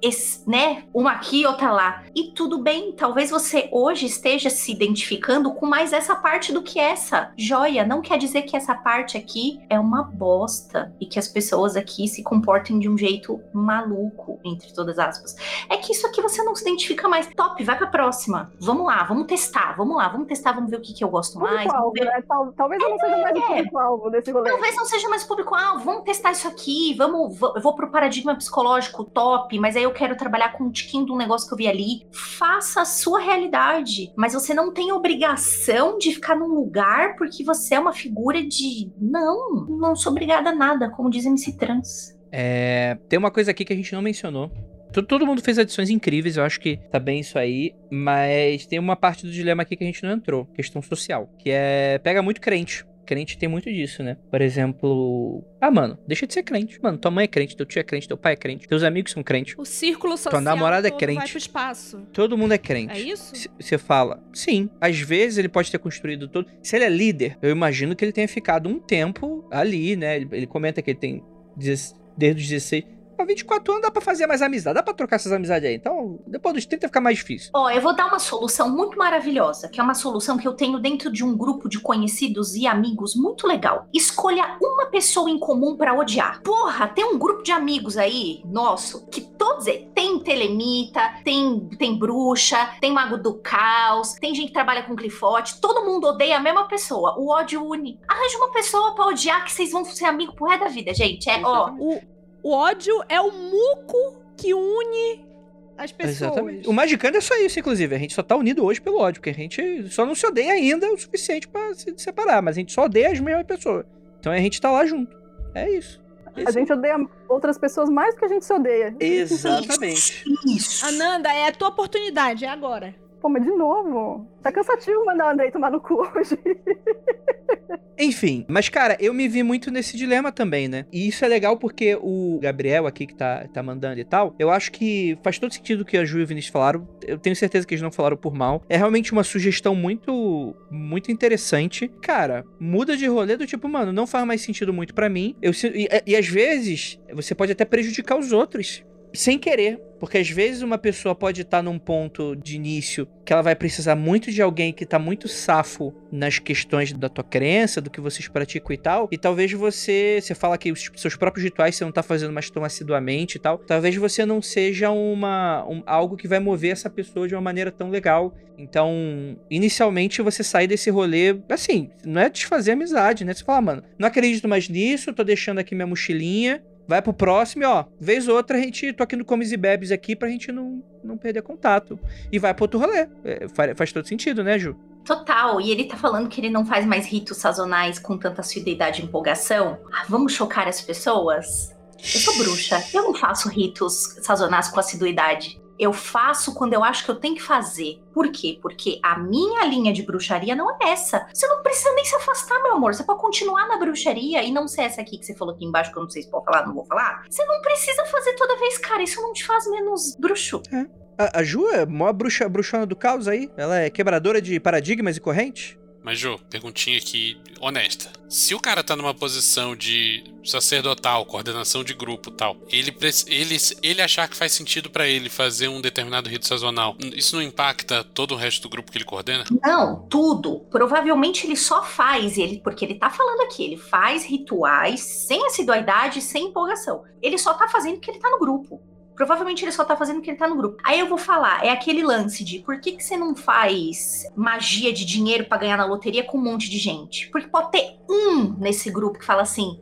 né, uma aqui outra lá. E tudo bem, talvez você hoje esteja se identificando com mais essa parte do que essa. Joia, não quer dizer que essa parte aqui é uma bosta e que as pessoas aqui se comportem de um jeito maluco, entre todas aspas. É que isso aqui você não se identifica mais. Top, vai pra próxima. Vamos lá, vamos testar, vamos lá, vamos testar, vamos ver o que, que eu gosto mais. Ver... Né? Tal, talvez eu não seja mais o é. público-alvo desse rolê. Talvez não seja mais público-alvo, vamos testar isso aqui, vamos, eu vou pro paradigma psicológico top, mas aí eu quero trabalhar com um tiquinho do negócio que eu vi ali. Faça a sua realidade, mas você não tem obrigação de ficar num lugar porque você é uma figura de. Não, não sou obrigada a nada, como diz MC Trans. É, tem uma coisa aqui que a gente não mencionou. Todo mundo fez adições incríveis, eu acho que tá bem isso aí, mas tem uma parte do dilema aqui que a gente não entrou, questão social, que é pega muito crente. Crente tem muito disso, né? Por exemplo, ah, mano, deixa de ser crente. Mano, tua mãe é crente, teu tio é crente, teu pai é crente, teus amigos são crentes. O círculo social tua namorada é crente. vai pro espaço. Todo mundo é crente. É isso? Você fala, sim. Às vezes ele pode ter construído todo. Se ele é líder, eu imagino que ele tenha ficado um tempo ali, né? Ele, ele comenta que ele tem desde os 16. Com 24 anos dá pra fazer mais amizade, dá pra trocar essas amizades aí. Então, depois dos 30 fica mais difícil. Ó, eu vou dar uma solução muito maravilhosa, que é uma solução que eu tenho dentro de um grupo de conhecidos e amigos muito legal. Escolha uma pessoa em comum para odiar. Porra, tem um grupo de amigos aí, nosso, que todos tem telemita, tem, tem bruxa, tem mago do caos, tem gente que trabalha com clifote, todo mundo odeia a mesma pessoa. O ódio une. Arranja uma pessoa para odiar que vocês vão ser amigos pro resto da vida, gente. É, ó. O, o ódio é o muco que une as pessoas. Exatamente. O Magicando é só isso, inclusive. A gente só tá unido hoje pelo ódio, porque a gente só não se odeia ainda o suficiente para se separar, mas a gente só odeia as mesmas pessoas. Então a gente tá lá junto. É isso. A gente odeia outras pessoas mais do que a gente se odeia. Exatamente. Isso. Ananda, é a tua oportunidade, é agora. Pô, mas de novo. Tá cansativo mandar o Andrei tomar no cu hoje. Enfim, mas cara, eu me vi muito nesse dilema também, né? E isso é legal porque o Gabriel aqui que tá, tá mandando e tal, eu acho que faz todo sentido o que a Ju e o Vinícius falaram. Eu tenho certeza que eles não falaram por mal. É realmente uma sugestão muito, muito interessante. Cara, muda de rolê do tipo, mano, não faz mais sentido muito para mim. Eu, e, e às vezes você pode até prejudicar os outros sem querer. Porque às vezes uma pessoa pode estar num ponto de início que ela vai precisar muito de alguém que está muito safo nas questões da tua crença, do que vocês praticam e tal. E talvez você. Você fala que os seus próprios rituais você não está fazendo mais tão assiduamente e tal. Talvez você não seja uma, um, algo que vai mover essa pessoa de uma maneira tão legal. Então, inicialmente você sai desse rolê, assim, não é desfazer amizade, né? Você fala, ah, mano, não acredito mais nisso, tô deixando aqui minha mochilinha Vai pro próximo e, ó, vez ou outra a gente tô aqui no Comes e Bebes aqui pra gente não, não perder contato. E vai pro outro rolê. É, faz, faz, todo sentido, né, Ju? Total. E ele tá falando que ele não faz mais ritos sazonais com tanta assiduidade e empolgação. Ah, vamos chocar as pessoas? Eu sou bruxa. Eu não faço ritos sazonais com assiduidade. Eu faço quando eu acho que eu tenho que fazer. Por quê? Porque a minha linha de bruxaria não é essa. Você não precisa nem se afastar, meu amor. Você pode continuar na bruxaria e não ser essa aqui que você falou aqui embaixo, que eu não sei se pode falar, não vou falar. Você não precisa fazer toda vez, cara. Isso não te faz menos bruxo. É. A, a Ju é a maior bruxa, bruxona do caos aí. Ela é quebradora de paradigmas e correntes. Mas, Jô, perguntinha aqui honesta. Se o cara tá numa posição de sacerdotal, coordenação de grupo tal, ele, ele, ele achar que faz sentido para ele fazer um determinado rito sazonal, isso não impacta todo o resto do grupo que ele coordena? Não, tudo. Provavelmente ele só faz, ele, porque ele tá falando aqui, ele faz rituais sem assiduidade, sem empolgação. Ele só tá fazendo porque ele tá no grupo. Provavelmente ele só tá fazendo porque ele tá no grupo. Aí eu vou falar, é aquele lance de por que, que você não faz magia de dinheiro para ganhar na loteria com um monte de gente? Porque pode ter um nesse grupo que fala assim: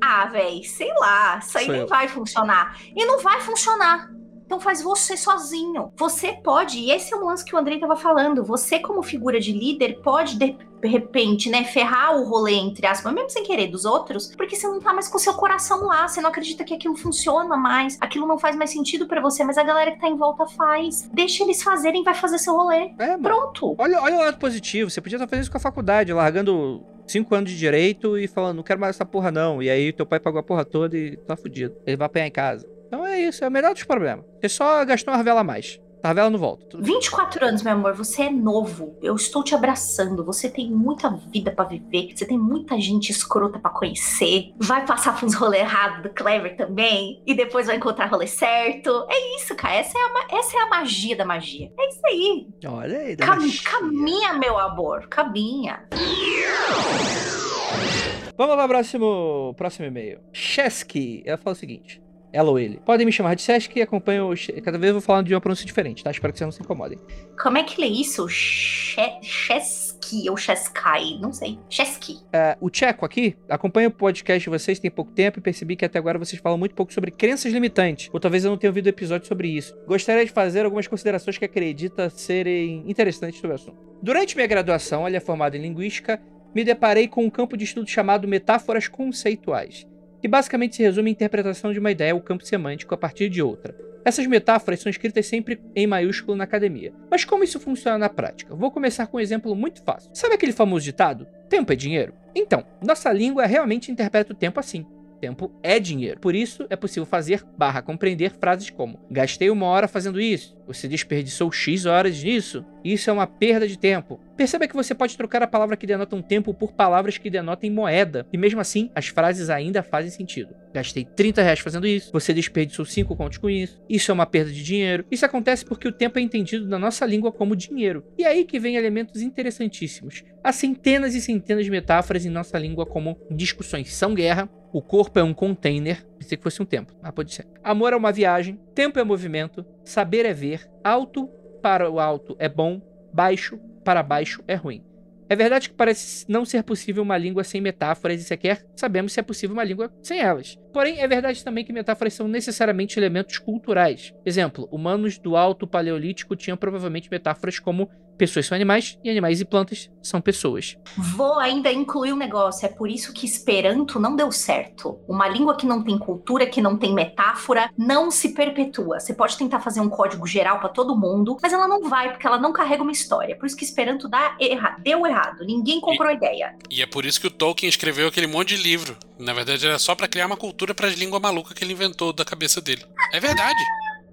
ah, velho, sei lá, isso aí nem eu. vai funcionar. E não vai funcionar. Então faz você sozinho. Você pode, e esse é o lance que o Andrei tava falando, você como figura de líder pode de repente, né, ferrar o rolê entre aspas, mesmo sem querer dos outros, porque você não tá mais com seu coração lá, você não acredita que aquilo funciona mais, aquilo não faz mais sentido para você, mas a galera que tá em volta faz. Deixa eles fazerem, vai fazer seu rolê. É, Pronto. Olha, olha o lado positivo, você podia estar fazendo isso com a faculdade, largando cinco anos de direito e falando, não quero mais essa porra não. E aí teu pai pagou a porra toda e tá fudido. Ele vai apanhar em casa. É isso, é o melhor dos problemas. Você só gastou uma vela a mais. A vela não volta. Tudo bem. 24 anos, meu amor, você é novo. Eu estou te abraçando. Você tem muita vida pra viver. Você tem muita gente escrota pra conhecer. Vai passar por uns rolê errados do Clever também. E depois vai encontrar rolê certo. É isso, cara. Essa é a, essa é a magia da magia. É isso aí. Olha aí, Cam- caminha, meu amor. Caminha. Vamos lá, próximo, próximo e-mail. Chesky, ela fala o seguinte. Ela ou ele. Podem me chamar de Chesky e acompanham. o Che- Cada vez eu vou falando de uma pronúncia diferente, tá? Espero que vocês não se incomodem. Como é que lê isso? Che- Chesky ou Chesky? Não sei. Chesky. É, o Tcheco aqui acompanha o podcast de vocês tem pouco tempo e percebi que até agora vocês falam muito pouco sobre crenças limitantes. Ou talvez eu não tenha ouvido episódio sobre isso. Gostaria de fazer algumas considerações que acredita serem interessantes sobre o assunto. Durante minha graduação, ela é formada em linguística, me deparei com um campo de estudo chamado metáforas conceituais, que basicamente se resume em interpretação de uma ideia ou campo semântico a partir de outra. Essas metáforas são escritas sempre em maiúsculo na academia. Mas como isso funciona na prática? Vou começar com um exemplo muito fácil. Sabe aquele famoso ditado? Tempo é dinheiro? Então, nossa língua realmente interpreta o tempo assim. Tempo é dinheiro. Por isso, é possível fazer barra compreender frases como Gastei uma hora fazendo isso. Você desperdiçou X horas nisso. Isso é uma perda de tempo. Perceba que você pode trocar a palavra que denota um tempo por palavras que denotem moeda. E mesmo assim, as frases ainda fazem sentido. Gastei 30 reais fazendo isso. Você desperdiçou 5 contos com isso. Isso é uma perda de dinheiro. Isso acontece porque o tempo é entendido na nossa língua como dinheiro. E é aí que vem elementos interessantíssimos. Há centenas e centenas de metáforas em nossa língua como discussões são guerra, o corpo é um container, pensei que fosse um tempo, mas pode ser. Amor é uma viagem, tempo é movimento, saber é ver, alto para o alto é bom, baixo para baixo é ruim. É verdade que parece não ser possível uma língua sem metáforas e sequer sabemos se é possível uma língua sem elas. Porém, é verdade também que metáforas são necessariamente elementos culturais. Exemplo, humanos do Alto Paleolítico tinham provavelmente metáforas como pessoas são animais e animais e plantas são pessoas. Vou ainda incluir um negócio. É por isso que Esperanto não deu certo. Uma língua que não tem cultura, que não tem metáfora, não se perpetua. Você pode tentar fazer um código geral pra todo mundo, mas ela não vai, porque ela não carrega uma história. Por isso que Esperanto dá erra deu errado. Ninguém comprou a ideia. E é por isso que o Tolkien escreveu aquele monte de livro. Na verdade, era só pra criar uma cultura pras línguas malucas que ele inventou da cabeça dele. É verdade.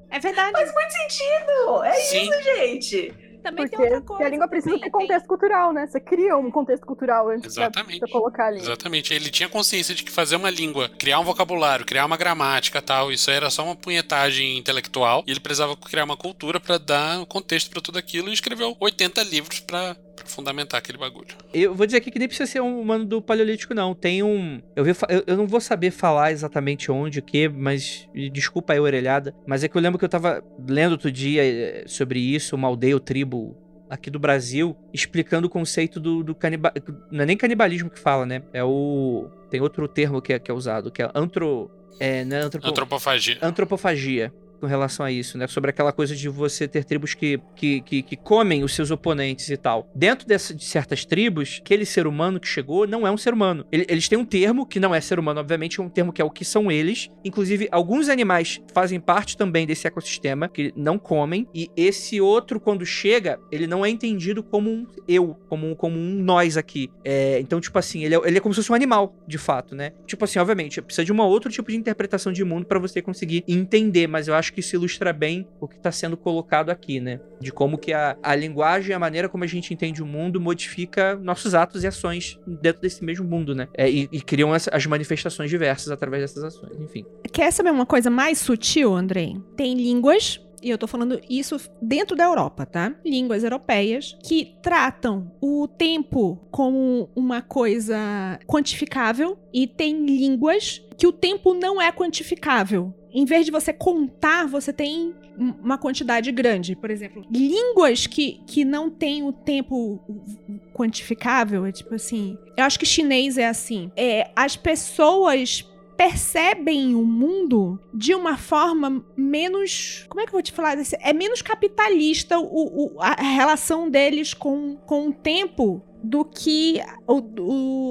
É verdade. Faz muito sentido. É Sim. isso, gente. Também Porque, tem outra porque coisa. a língua precisa também, ter contexto cultural, né? Você cria um contexto cultural antes Exatamente. pra colocar ali. Exatamente. Ele tinha consciência de que fazer uma língua, criar um vocabulário, criar uma gramática tal, isso era só uma punhetagem intelectual. E ele precisava criar uma cultura pra dar contexto pra tudo aquilo e escreveu 80 livros pra pra fundamentar aquele bagulho. Eu vou dizer aqui que nem precisa ser um humano do Paleolítico, não. Tem um. Eu, vi eu, eu não vou saber falar exatamente onde, o que, mas. Desculpa aí, orelhada. Mas é que eu lembro que eu tava lendo outro dia eh, sobre isso, uma aldeia ou tribo aqui do Brasil, explicando o conceito do, do canibalismo. Não é nem canibalismo que fala, né? É o. Tem outro termo que é, que é usado, que é antro. É, não é antropo... Antropofagia. antropofagia com relação a isso, né? Sobre aquela coisa de você ter tribos que, que, que, que comem os seus oponentes e tal. Dentro dessa, de certas tribos, aquele ser humano que chegou não é um ser humano. Ele- eles têm um termo que não é ser humano, obviamente, é um termo que é o que são eles. Inclusive, alguns animais fazem parte também desse ecossistema, que não comem. E esse outro, quando chega, ele não é entendido como um eu, como, um- como um nós aqui. É, então, tipo assim, ele é, ele é como se fosse um animal, de fato, né? Tipo assim, obviamente, precisa de um outro tipo de interpretação de mundo pra você conseguir entender, mas eu acho que isso ilustra bem o que tá sendo colocado aqui, né? De como que a, a linguagem, a maneira como a gente entende o mundo modifica nossos atos e ações dentro desse mesmo mundo, né? É, e, e criam as, as manifestações diversas através dessas ações, enfim. Quer saber uma coisa mais sutil, Andrei? Tem línguas, e eu tô falando isso dentro da Europa, tá? Línguas europeias que tratam o tempo como uma coisa quantificável e tem línguas que o tempo não é quantificável. Em vez de você contar, você tem um- uma quantidade grande. Por exemplo, línguas que, que não tem o tempo quantificável, é tipo assim. Eu acho que chinês é assim. É, as pessoas percebem o mundo de uma forma menos. Como é que eu vou te falar? É menos capitalista o, o- a relação deles com, com o tempo do que o,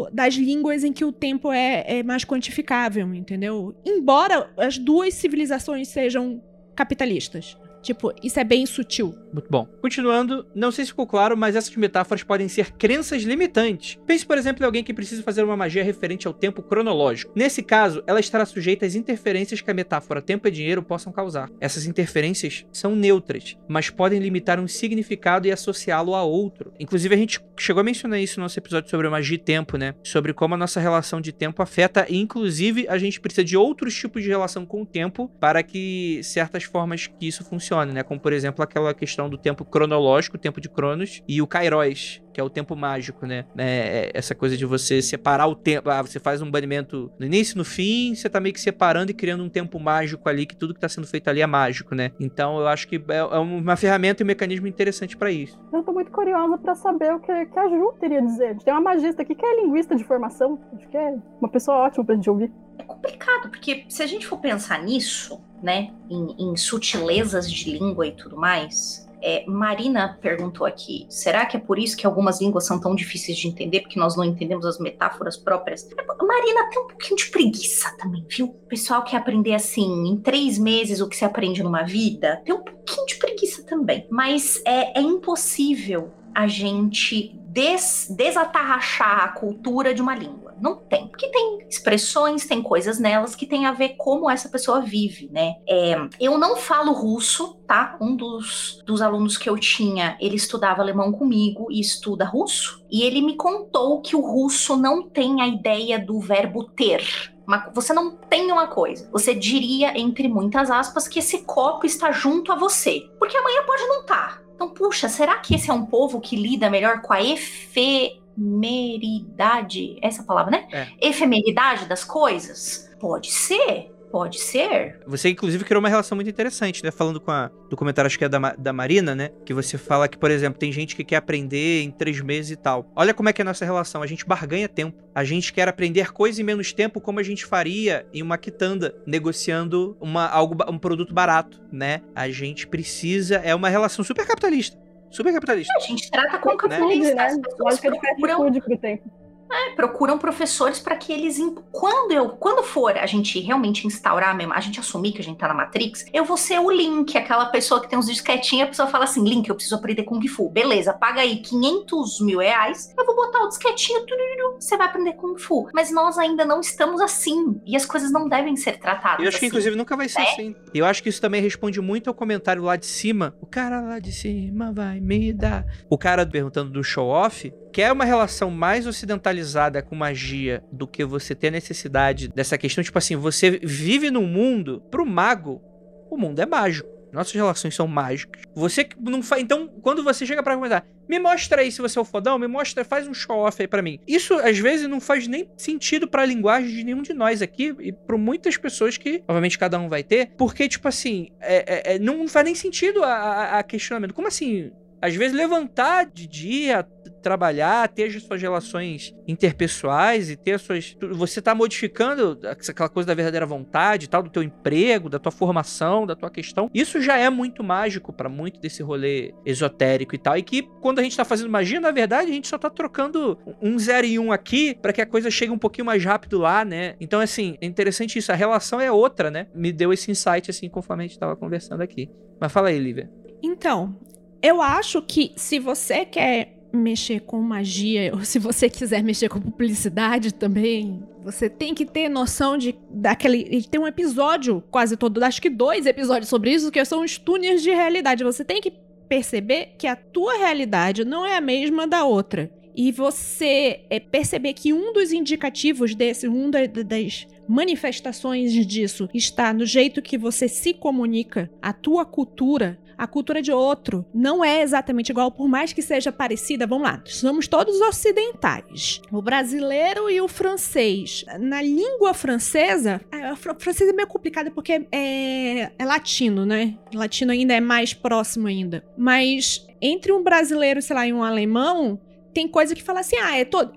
o- das línguas em que o tempo é, é mais quantificável, entendeu? Embora as duas civilizações sejam capitalistas. Tipo, isso é bem sutil. Muito bom. Continuando, não sei se ficou claro, mas essas metáforas podem ser crenças limitantes. Pense, por exemplo, em alguém que precisa fazer uma magia referente ao tempo cronológico. Nesse caso, ela estará sujeita às interferências que a metáfora tempo é dinheiro possam causar. Essas interferências são neutras, mas podem limitar um significado e associá-lo a outro. Inclusive, a gente chegou a mencionar isso no nosso episódio sobre magia e tempo, né? Sobre como a nossa relação de tempo afeta, e inclusive a gente precisa de outros tipos de relação com o tempo para que certas formas que isso funcione, né? Como, por exemplo, aquela questão do tempo cronológico, o tempo de Cronos, e o Kairos, que é o tempo mágico, né? É essa coisa de você separar o tempo. Ah, você faz um banimento no início, no fim, você tá meio que separando e criando um tempo mágico ali, que tudo que tá sendo feito ali é mágico, né? Então eu acho que é, é uma ferramenta e um mecanismo interessante para isso. Eu tô muito curiosa para saber o que, que a Ju teria a dizer. A gente tem uma magista aqui que é linguista de formação. Acho que é uma pessoa ótima pra gente ouvir. É complicado, porque se a gente for pensar nisso, né, em, em sutilezas de língua e tudo mais, é, Marina perguntou aqui: será que é por isso que algumas línguas são tão difíceis de entender, porque nós não entendemos as metáforas próprias? Marina tem um pouquinho de preguiça também, viu? O pessoal quer aprender assim, em três meses, o que se aprende numa vida, tem um pouquinho de preguiça também. Mas é, é impossível a gente des, desatarrachar a cultura de uma língua. Não tem. Porque tem expressões, tem coisas nelas que tem a ver como essa pessoa vive, né? É, eu não falo russo, tá? Um dos, dos alunos que eu tinha, ele estudava alemão comigo e estuda russo. E ele me contou que o russo não tem a ideia do verbo ter. Uma, você não tem uma coisa. Você diria, entre muitas aspas, que esse copo está junto a você. Porque amanhã pode não estar. Tá. Então, puxa, será que esse é um povo que lida melhor com a efe efemeridade, essa palavra, né? É. Efemeridade das coisas? Pode ser. Pode ser. Você, inclusive, criou uma relação muito interessante, né? Falando com a, do comentário, acho que é da, da Marina, né? Que você fala que, por exemplo, tem gente que quer aprender em três meses e tal. Olha como é que é a nossa relação. A gente barganha tempo. A gente quer aprender coisa em menos tempo, como a gente faria em uma quitanda, negociando uma, algo, um produto barato, né? A gente precisa. É uma relação super capitalista super capitalista. A gente trata como capitalista. Né? As pessoas procuram... pro tempo. É, procuram professores para que eles. Quando eu, quando for a gente realmente instaurar mesmo, a gente assumir que a gente tá na Matrix, eu vou ser o Link, aquela pessoa que tem uns disquetinhos, a pessoa fala assim: Link, eu preciso aprender Kung Fu. Beleza, paga aí 500 mil reais, eu vou botar o disquetinho, você vai aprender Kung Fu. Mas nós ainda não estamos assim. E as coisas não devem ser tratadas. Eu acho assim, que, inclusive, nunca vai ser né? assim. E eu acho que isso também responde muito ao comentário lá de cima. O cara lá de cima vai me dar. O cara perguntando do show-off quer uma relação mais ocidentalizada com magia do que você ter necessidade dessa questão, tipo assim, você vive num mundo, pro mago, o mundo é mágico. Nossas relações são mágicas. Você não faz. Então, quando você chega para comentar, me mostra aí se você é o fodão, me mostra, faz um show off aí para mim. Isso às vezes não faz nem sentido para a linguagem de nenhum de nós aqui e para muitas pessoas que, obviamente, cada um vai ter, porque tipo assim, é, é, é não faz nem sentido a, a, a questionamento. Como assim? Às vezes levantar de dia, trabalhar, ter as suas relações interpessoais e ter as suas. Você está modificando aquela coisa da verdadeira vontade, tal, do teu emprego, da tua formação, da tua questão. Isso já é muito mágico para muito desse rolê esotérico e tal. E que quando a gente está fazendo magia, na verdade, a gente só está trocando um zero e um aqui para que a coisa chegue um pouquinho mais rápido lá, né? Então, assim, é interessante isso. A relação é outra, né? Me deu esse insight, assim, conforme a gente estava conversando aqui. Mas fala aí, Lívia. Então, eu acho que se você quer mexer com magia, ou se você quiser mexer com publicidade também, você tem que ter noção de daquele. Tem um episódio quase todo, acho que dois episódios sobre isso, que são os túneis de realidade. Você tem que perceber que a tua realidade não é a mesma da outra. E você é, perceber que um dos indicativos desse, um da, das manifestações disso está no jeito que você se comunica, a tua cultura, a cultura de outro não é exatamente igual, por mais que seja parecida. Vamos lá, somos todos ocidentais. O brasileiro e o francês. Na língua francesa, a francesa é meio complicada porque é, é latino, né? latino ainda é mais próximo ainda. Mas entre um brasileiro, sei lá, e um alemão, tem coisa que fala assim: ah, é todo.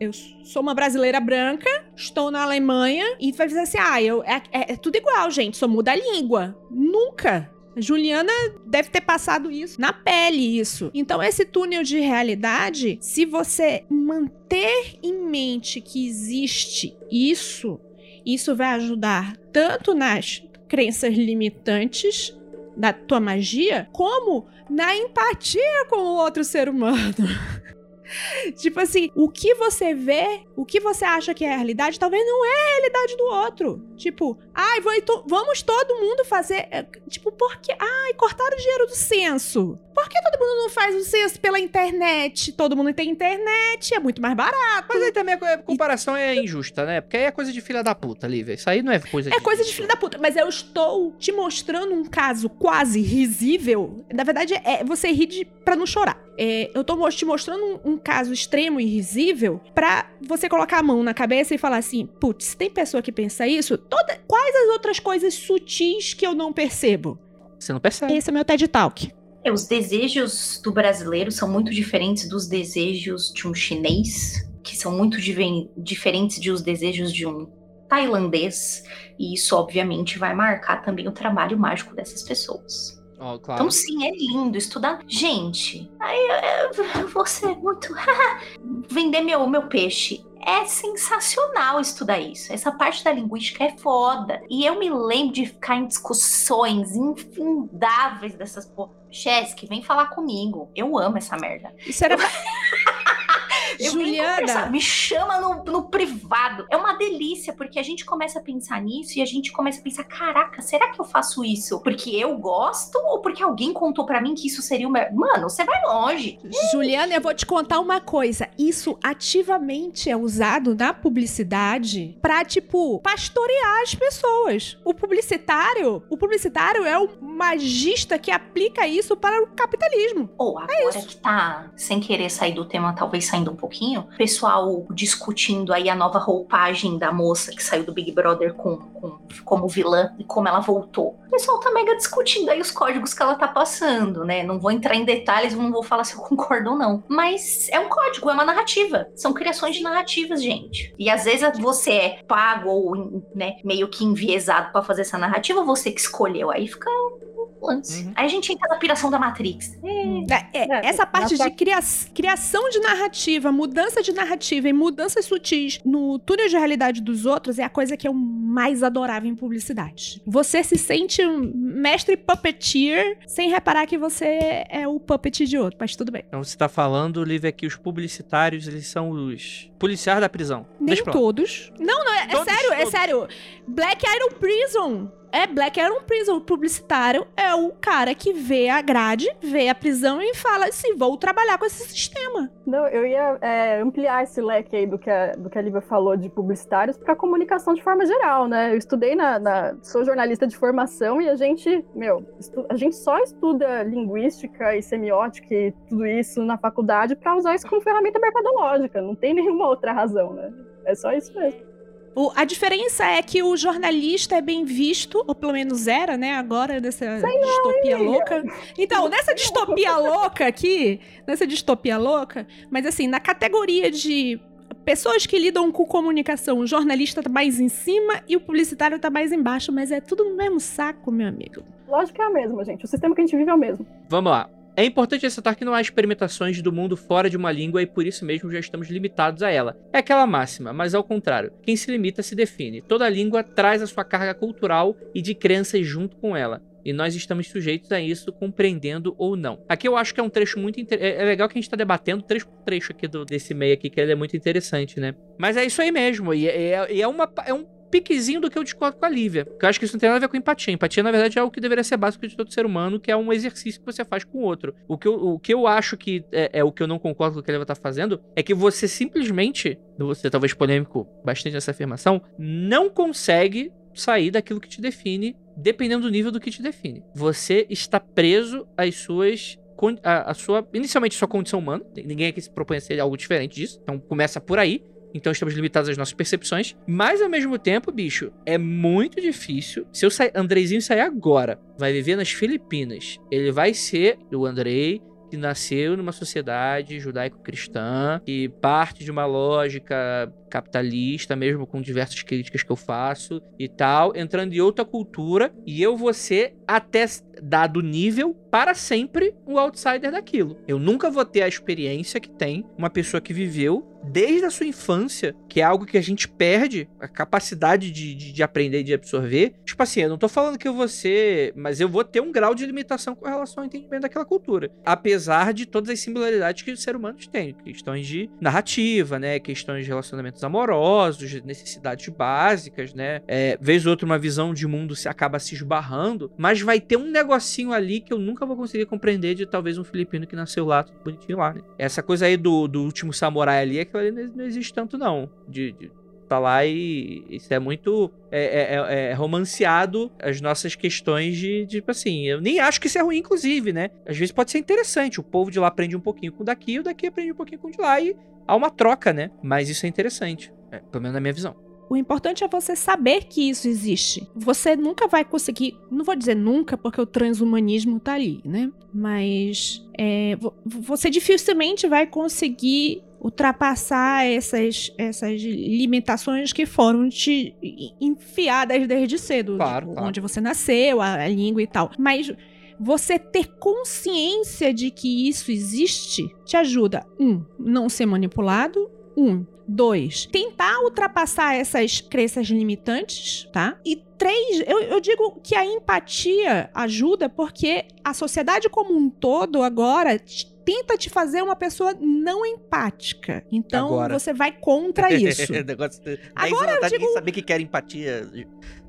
Eu sou uma brasileira branca, estou na Alemanha, e vai dizer assim: ah, eu, é, é, é tudo igual, gente, só muda a língua. Nunca. Juliana deve ter passado isso na pele isso. Então esse túnel de realidade, se você manter em mente que existe isso, isso vai ajudar tanto nas crenças limitantes da tua magia, como na empatia com o outro ser humano. tipo assim, o que você vê, o que você acha que é a realidade, talvez não é a realidade do outro. Tipo, ai, vamos todo mundo fazer. É, tipo, por que. Ai, cortaram o dinheiro do censo. Por que todo mundo não faz o censo pela internet? Todo mundo tem internet, é muito mais barato. Mas aí também a comparação é injusta, né? Porque aí é coisa de filha da puta, Lívia. Isso aí não é coisa É de... coisa de filha da puta. Mas eu estou te mostrando um caso quase risível. Na verdade, é você rir de, pra não chorar. É, eu tô te mostrando um, um, caso extremo e risível pra você colocar a mão na cabeça e falar assim: putz, tem pessoa que pensa isso? Toda, quais as outras coisas sutis que eu não percebo? Você não percebe. Esse é meu TED Talk. É, os desejos do brasileiro são muito diferentes dos desejos de um chinês, que são muito diferentes de os desejos de um tailandês, e isso obviamente vai marcar também o trabalho mágico dessas pessoas. Oh, claro. Então, sim, é lindo estudar. Gente, aí eu, vou ser muito. Vender meu, meu peixe é sensacional estudar isso. Essa parte da linguística é foda. E eu me lembro de ficar em discussões infindáveis dessas porra. Chesky, vem falar comigo. Eu amo essa merda. Isso era. Juliana. Me chama no, no privado. É uma delícia, porque a gente começa a pensar nisso e a gente começa a pensar: caraca, será que eu faço isso porque eu gosto ou porque alguém contou para mim que isso seria o meu. Mano, você vai longe. Juliana, eu vou te contar uma coisa. Isso ativamente é usado na publicidade pra, tipo, pastorear as pessoas. O publicitário, o publicitário é o magista que aplica isso para o capitalismo. Ou oh, agora é que tá, sem querer sair do tema, talvez saindo um pouquinho, pessoal discutindo aí a nova roupagem da moça que saiu do Big Brother com, com como vilã e como ela voltou. O pessoal tá mega discutindo aí os códigos que ela tá passando, né? Não vou entrar em detalhes, não vou falar se eu concordo ou não. Mas é um código, é uma narrativa. São criações de narrativas, gente. E às vezes você é pago ou né, meio que enviesado para fazer essa narrativa, você que escolheu. Aí fica lance. Uhum. Aí a gente entra na piração da Matrix. É, é, é essa parte de cria criação de narrativa, mudança de narrativa e mudanças sutis no túnel de realidade dos outros é a coisa que eu mais adorava em publicidade. Você se sente um mestre puppeteer sem reparar que você é o puppet de outro, mas tudo bem. Então você tá falando, é que os publicitários, eles são os policiais da prisão. Nem todos. Não, não, é, é sério, todos. é sério. Black Iron Prison é Black Iron Prison. O publicitário é o cara que vê a grade, vê a prisão e fala assim: vou trabalhar com esse sistema. Não, eu ia é, ampliar esse leque aí do que a, do que a Lívia falou de publicitários para comunicação de forma geral, né? Eu estudei na, na, Sou jornalista de formação e a gente, meu, estu, a gente só estuda linguística e semiótica e tudo isso na faculdade para usar isso como ferramenta mercadológica. Não tem nenhuma outra razão, né? É só isso mesmo. O, a diferença é que o jornalista é bem visto, ou pelo menos era, né? Agora, nessa Sei distopia não, louca. Então, nessa distopia louca aqui, nessa distopia louca, mas assim, na categoria de pessoas que lidam com comunicação, o jornalista tá mais em cima e o publicitário tá mais embaixo, mas é tudo no mesmo saco, meu amigo. Lógico que é a mesma, gente. O sistema que a gente vive é o mesmo. Vamos lá. É importante ressaltar que não há experimentações do mundo fora de uma língua e por isso mesmo já estamos limitados a ela. É aquela máxima, mas ao contrário, quem se limita se define. Toda língua traz a sua carga cultural e de crenças junto com ela. E nós estamos sujeitos a isso, compreendendo ou não. Aqui eu acho que é um trecho muito interessante. É legal que a gente está debatendo trecho por trecho aqui do, desse meio aqui, que ele é muito interessante, né? Mas é isso aí mesmo. E é, é, é uma, é um piquezinho do que eu discordo com a Lívia. Porque eu acho que isso não tem nada a ver com empatia. Empatia, na verdade, é o que deveria ser básico de todo ser humano, que é um exercício que você faz com o outro. O que eu, o que eu acho que é, é o que eu não concordo com o que a Lívia tá fazendo, é que você simplesmente, você talvez polêmico bastante nessa afirmação, não consegue sair daquilo que te define, dependendo do nível do que te define. Você está preso às suas a, a, sua inicialmente sua condição humana. Ninguém aqui se propõe a ser algo diferente disso. Então começa por aí. Então estamos limitados às nossas percepções. Mas ao mesmo tempo, bicho, é muito difícil. Se eu sair, sair agora, vai viver nas Filipinas. Ele vai ser o Andrei que nasceu numa sociedade judaico-cristã, que parte de uma lógica capitalista, mesmo com diversas críticas que eu faço e tal, entrando em outra cultura, e eu vou ser, até dado nível, para sempre um outsider daquilo. Eu nunca vou ter a experiência que tem uma pessoa que viveu desde a sua infância, que é algo que a gente perde, a capacidade de, de, de aprender e de absorver. Tipo assim, eu não tô falando que eu vou ser, mas eu vou ter um grau de limitação com relação ao entendimento daquela cultura. Apesar de todas as similaridades que os seres humanos têm, questões de narrativa, né, questões de relacionamentos amorosos, necessidades básicas, né, é, vez ou outra uma visão de mundo se acaba se esbarrando, mas vai ter um negocinho ali que eu nunca vou conseguir compreender de talvez um filipino que nasceu lá, tudo bonitinho lá, né. Essa coisa aí do, do último samurai ali, aquilo ali não, não existe tanto não, de, de tá lá e isso é muito é, é, é, é, romanceado as nossas questões de, de, tipo assim, eu nem acho que isso é ruim, inclusive, né? Às vezes pode ser interessante, o povo de lá aprende um pouquinho com o daqui, e o daqui aprende um pouquinho com o de lá, e há uma troca, né? Mas isso é interessante, é, pelo menos na minha visão. O importante é você saber que isso existe. Você nunca vai conseguir, não vou dizer nunca, porque o transhumanismo tá ali, né? Mas é, você dificilmente vai conseguir ultrapassar essas, essas limitações que foram te enfiadas desde cedo. Claro, tipo, claro. Onde você nasceu, a, a língua e tal. Mas você ter consciência de que isso existe te ajuda, um, não ser manipulado, um, dois, tentar ultrapassar essas crenças limitantes, tá? E três, eu, eu digo que a empatia ajuda porque a sociedade como um todo agora tenta te fazer uma pessoa não empática. Então Agora. você vai contra isso. Negócio Agora eu digo- sabia que era empatia.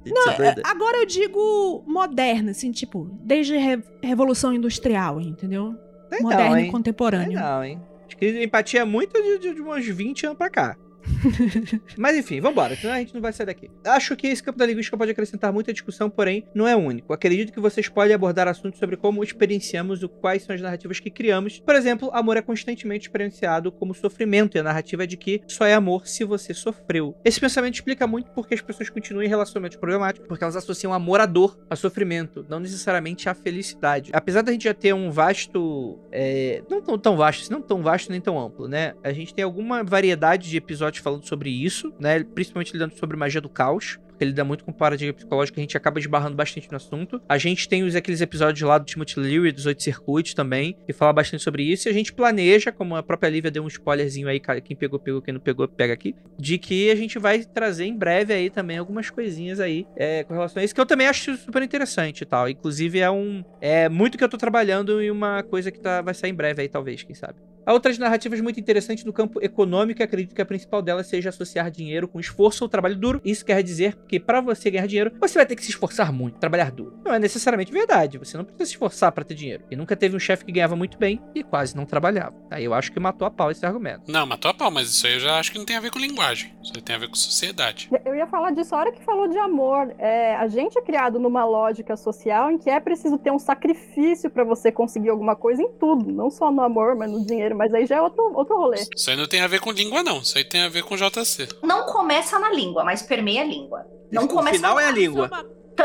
Não, é, agora eu digo moderna, assim, tipo, desde Re- Revolução Industrial, entendeu? Moderno e contemporâneo. Não, hein? Acho que empatia é muito de, de, de uns 20 anos pra cá. Mas enfim, vambora, senão a gente não vai sair daqui. Acho que esse campo da linguística pode acrescentar muita discussão, porém não é único. Acredito que vocês podem abordar assuntos sobre como experienciamos o quais são as narrativas que criamos. Por exemplo, amor é constantemente experienciado como sofrimento, e a narrativa é de que só é amor se você sofreu. Esse pensamento explica muito porque as pessoas continuam em relacionamentos problemáticos, porque elas associam amor à dor, a sofrimento, não necessariamente à felicidade. Apesar da gente já ter um vasto. é, não tão, tão vasto, não tão vasto nem tão amplo, né? A gente tem alguma variedade de episódios falando sobre isso, né? Principalmente lidando sobre magia do caos. Porque ele lida muito com paradigma psicológico, a gente acaba esbarrando bastante no assunto. A gente tem os, aqueles episódios lá do Timothy Leary, dos Oito Circuitos também, que fala bastante sobre isso. E a gente planeja, como a própria Lívia deu um spoilerzinho aí, quem pegou, pegou, quem não pegou, pega aqui, de que a gente vai trazer em breve aí também algumas coisinhas aí é, com relação a isso, que eu também acho super interessante e tal. Inclusive é um. É muito que eu tô trabalhando em uma coisa que tá, vai sair em breve aí, talvez, quem sabe. Há outras narrativas muito interessantes no campo econômico e acredito que a principal delas seja associar dinheiro com esforço ou trabalho duro. Isso quer dizer que para você ganhar dinheiro, você vai ter que se esforçar muito, trabalhar duro. Não é necessariamente verdade, você não precisa se esforçar para ter dinheiro. E nunca teve um chefe que ganhava muito bem e quase não trabalhava. Aí eu acho que matou a pau esse argumento. Não, matou a pau, mas isso aí eu já acho que não tem a ver com linguagem. Isso aí tem a ver com sociedade. Eu ia falar disso a hora que falou de amor. É, a gente é criado numa lógica social em que é preciso ter um sacrifício pra você conseguir alguma coisa em tudo, não só no amor, mas no dinheiro. Mas aí já é outro, outro rolê. Isso aí não tem a ver com língua, não. Isso aí tem a ver com JC. Não começa na língua, mas permeia a língua. Não o começa final na é a língua.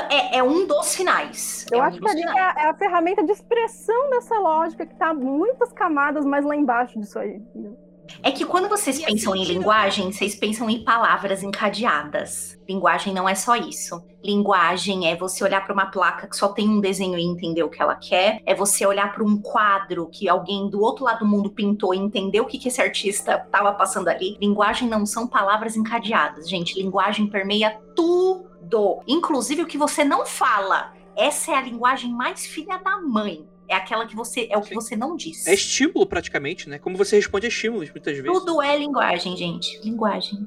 É, é um dos finais. Eu é um acho que a língua finais. é a ferramenta de expressão dessa lógica que tá muitas camadas mais lá embaixo disso aí. entendeu? É que quando vocês E pensam em linguagem, vocês pensam em palavras encadeadas. Linguagem não é só isso. Linguagem é você olhar para uma placa que só tem um desenho e entender o que ela quer. É você olhar para um quadro que alguém do outro lado do mundo pintou e entender o que, que esse artista estava passando ali. Linguagem não são palavras encadeadas, gente. Linguagem permeia tudo, inclusive o que você não fala. Essa é a linguagem mais filha da mãe. É aquela que você é o que Sim. você não diz. É estímulo, praticamente, né? Como você responde a estímulos, muitas vezes. Tudo é linguagem, gente. Linguagem.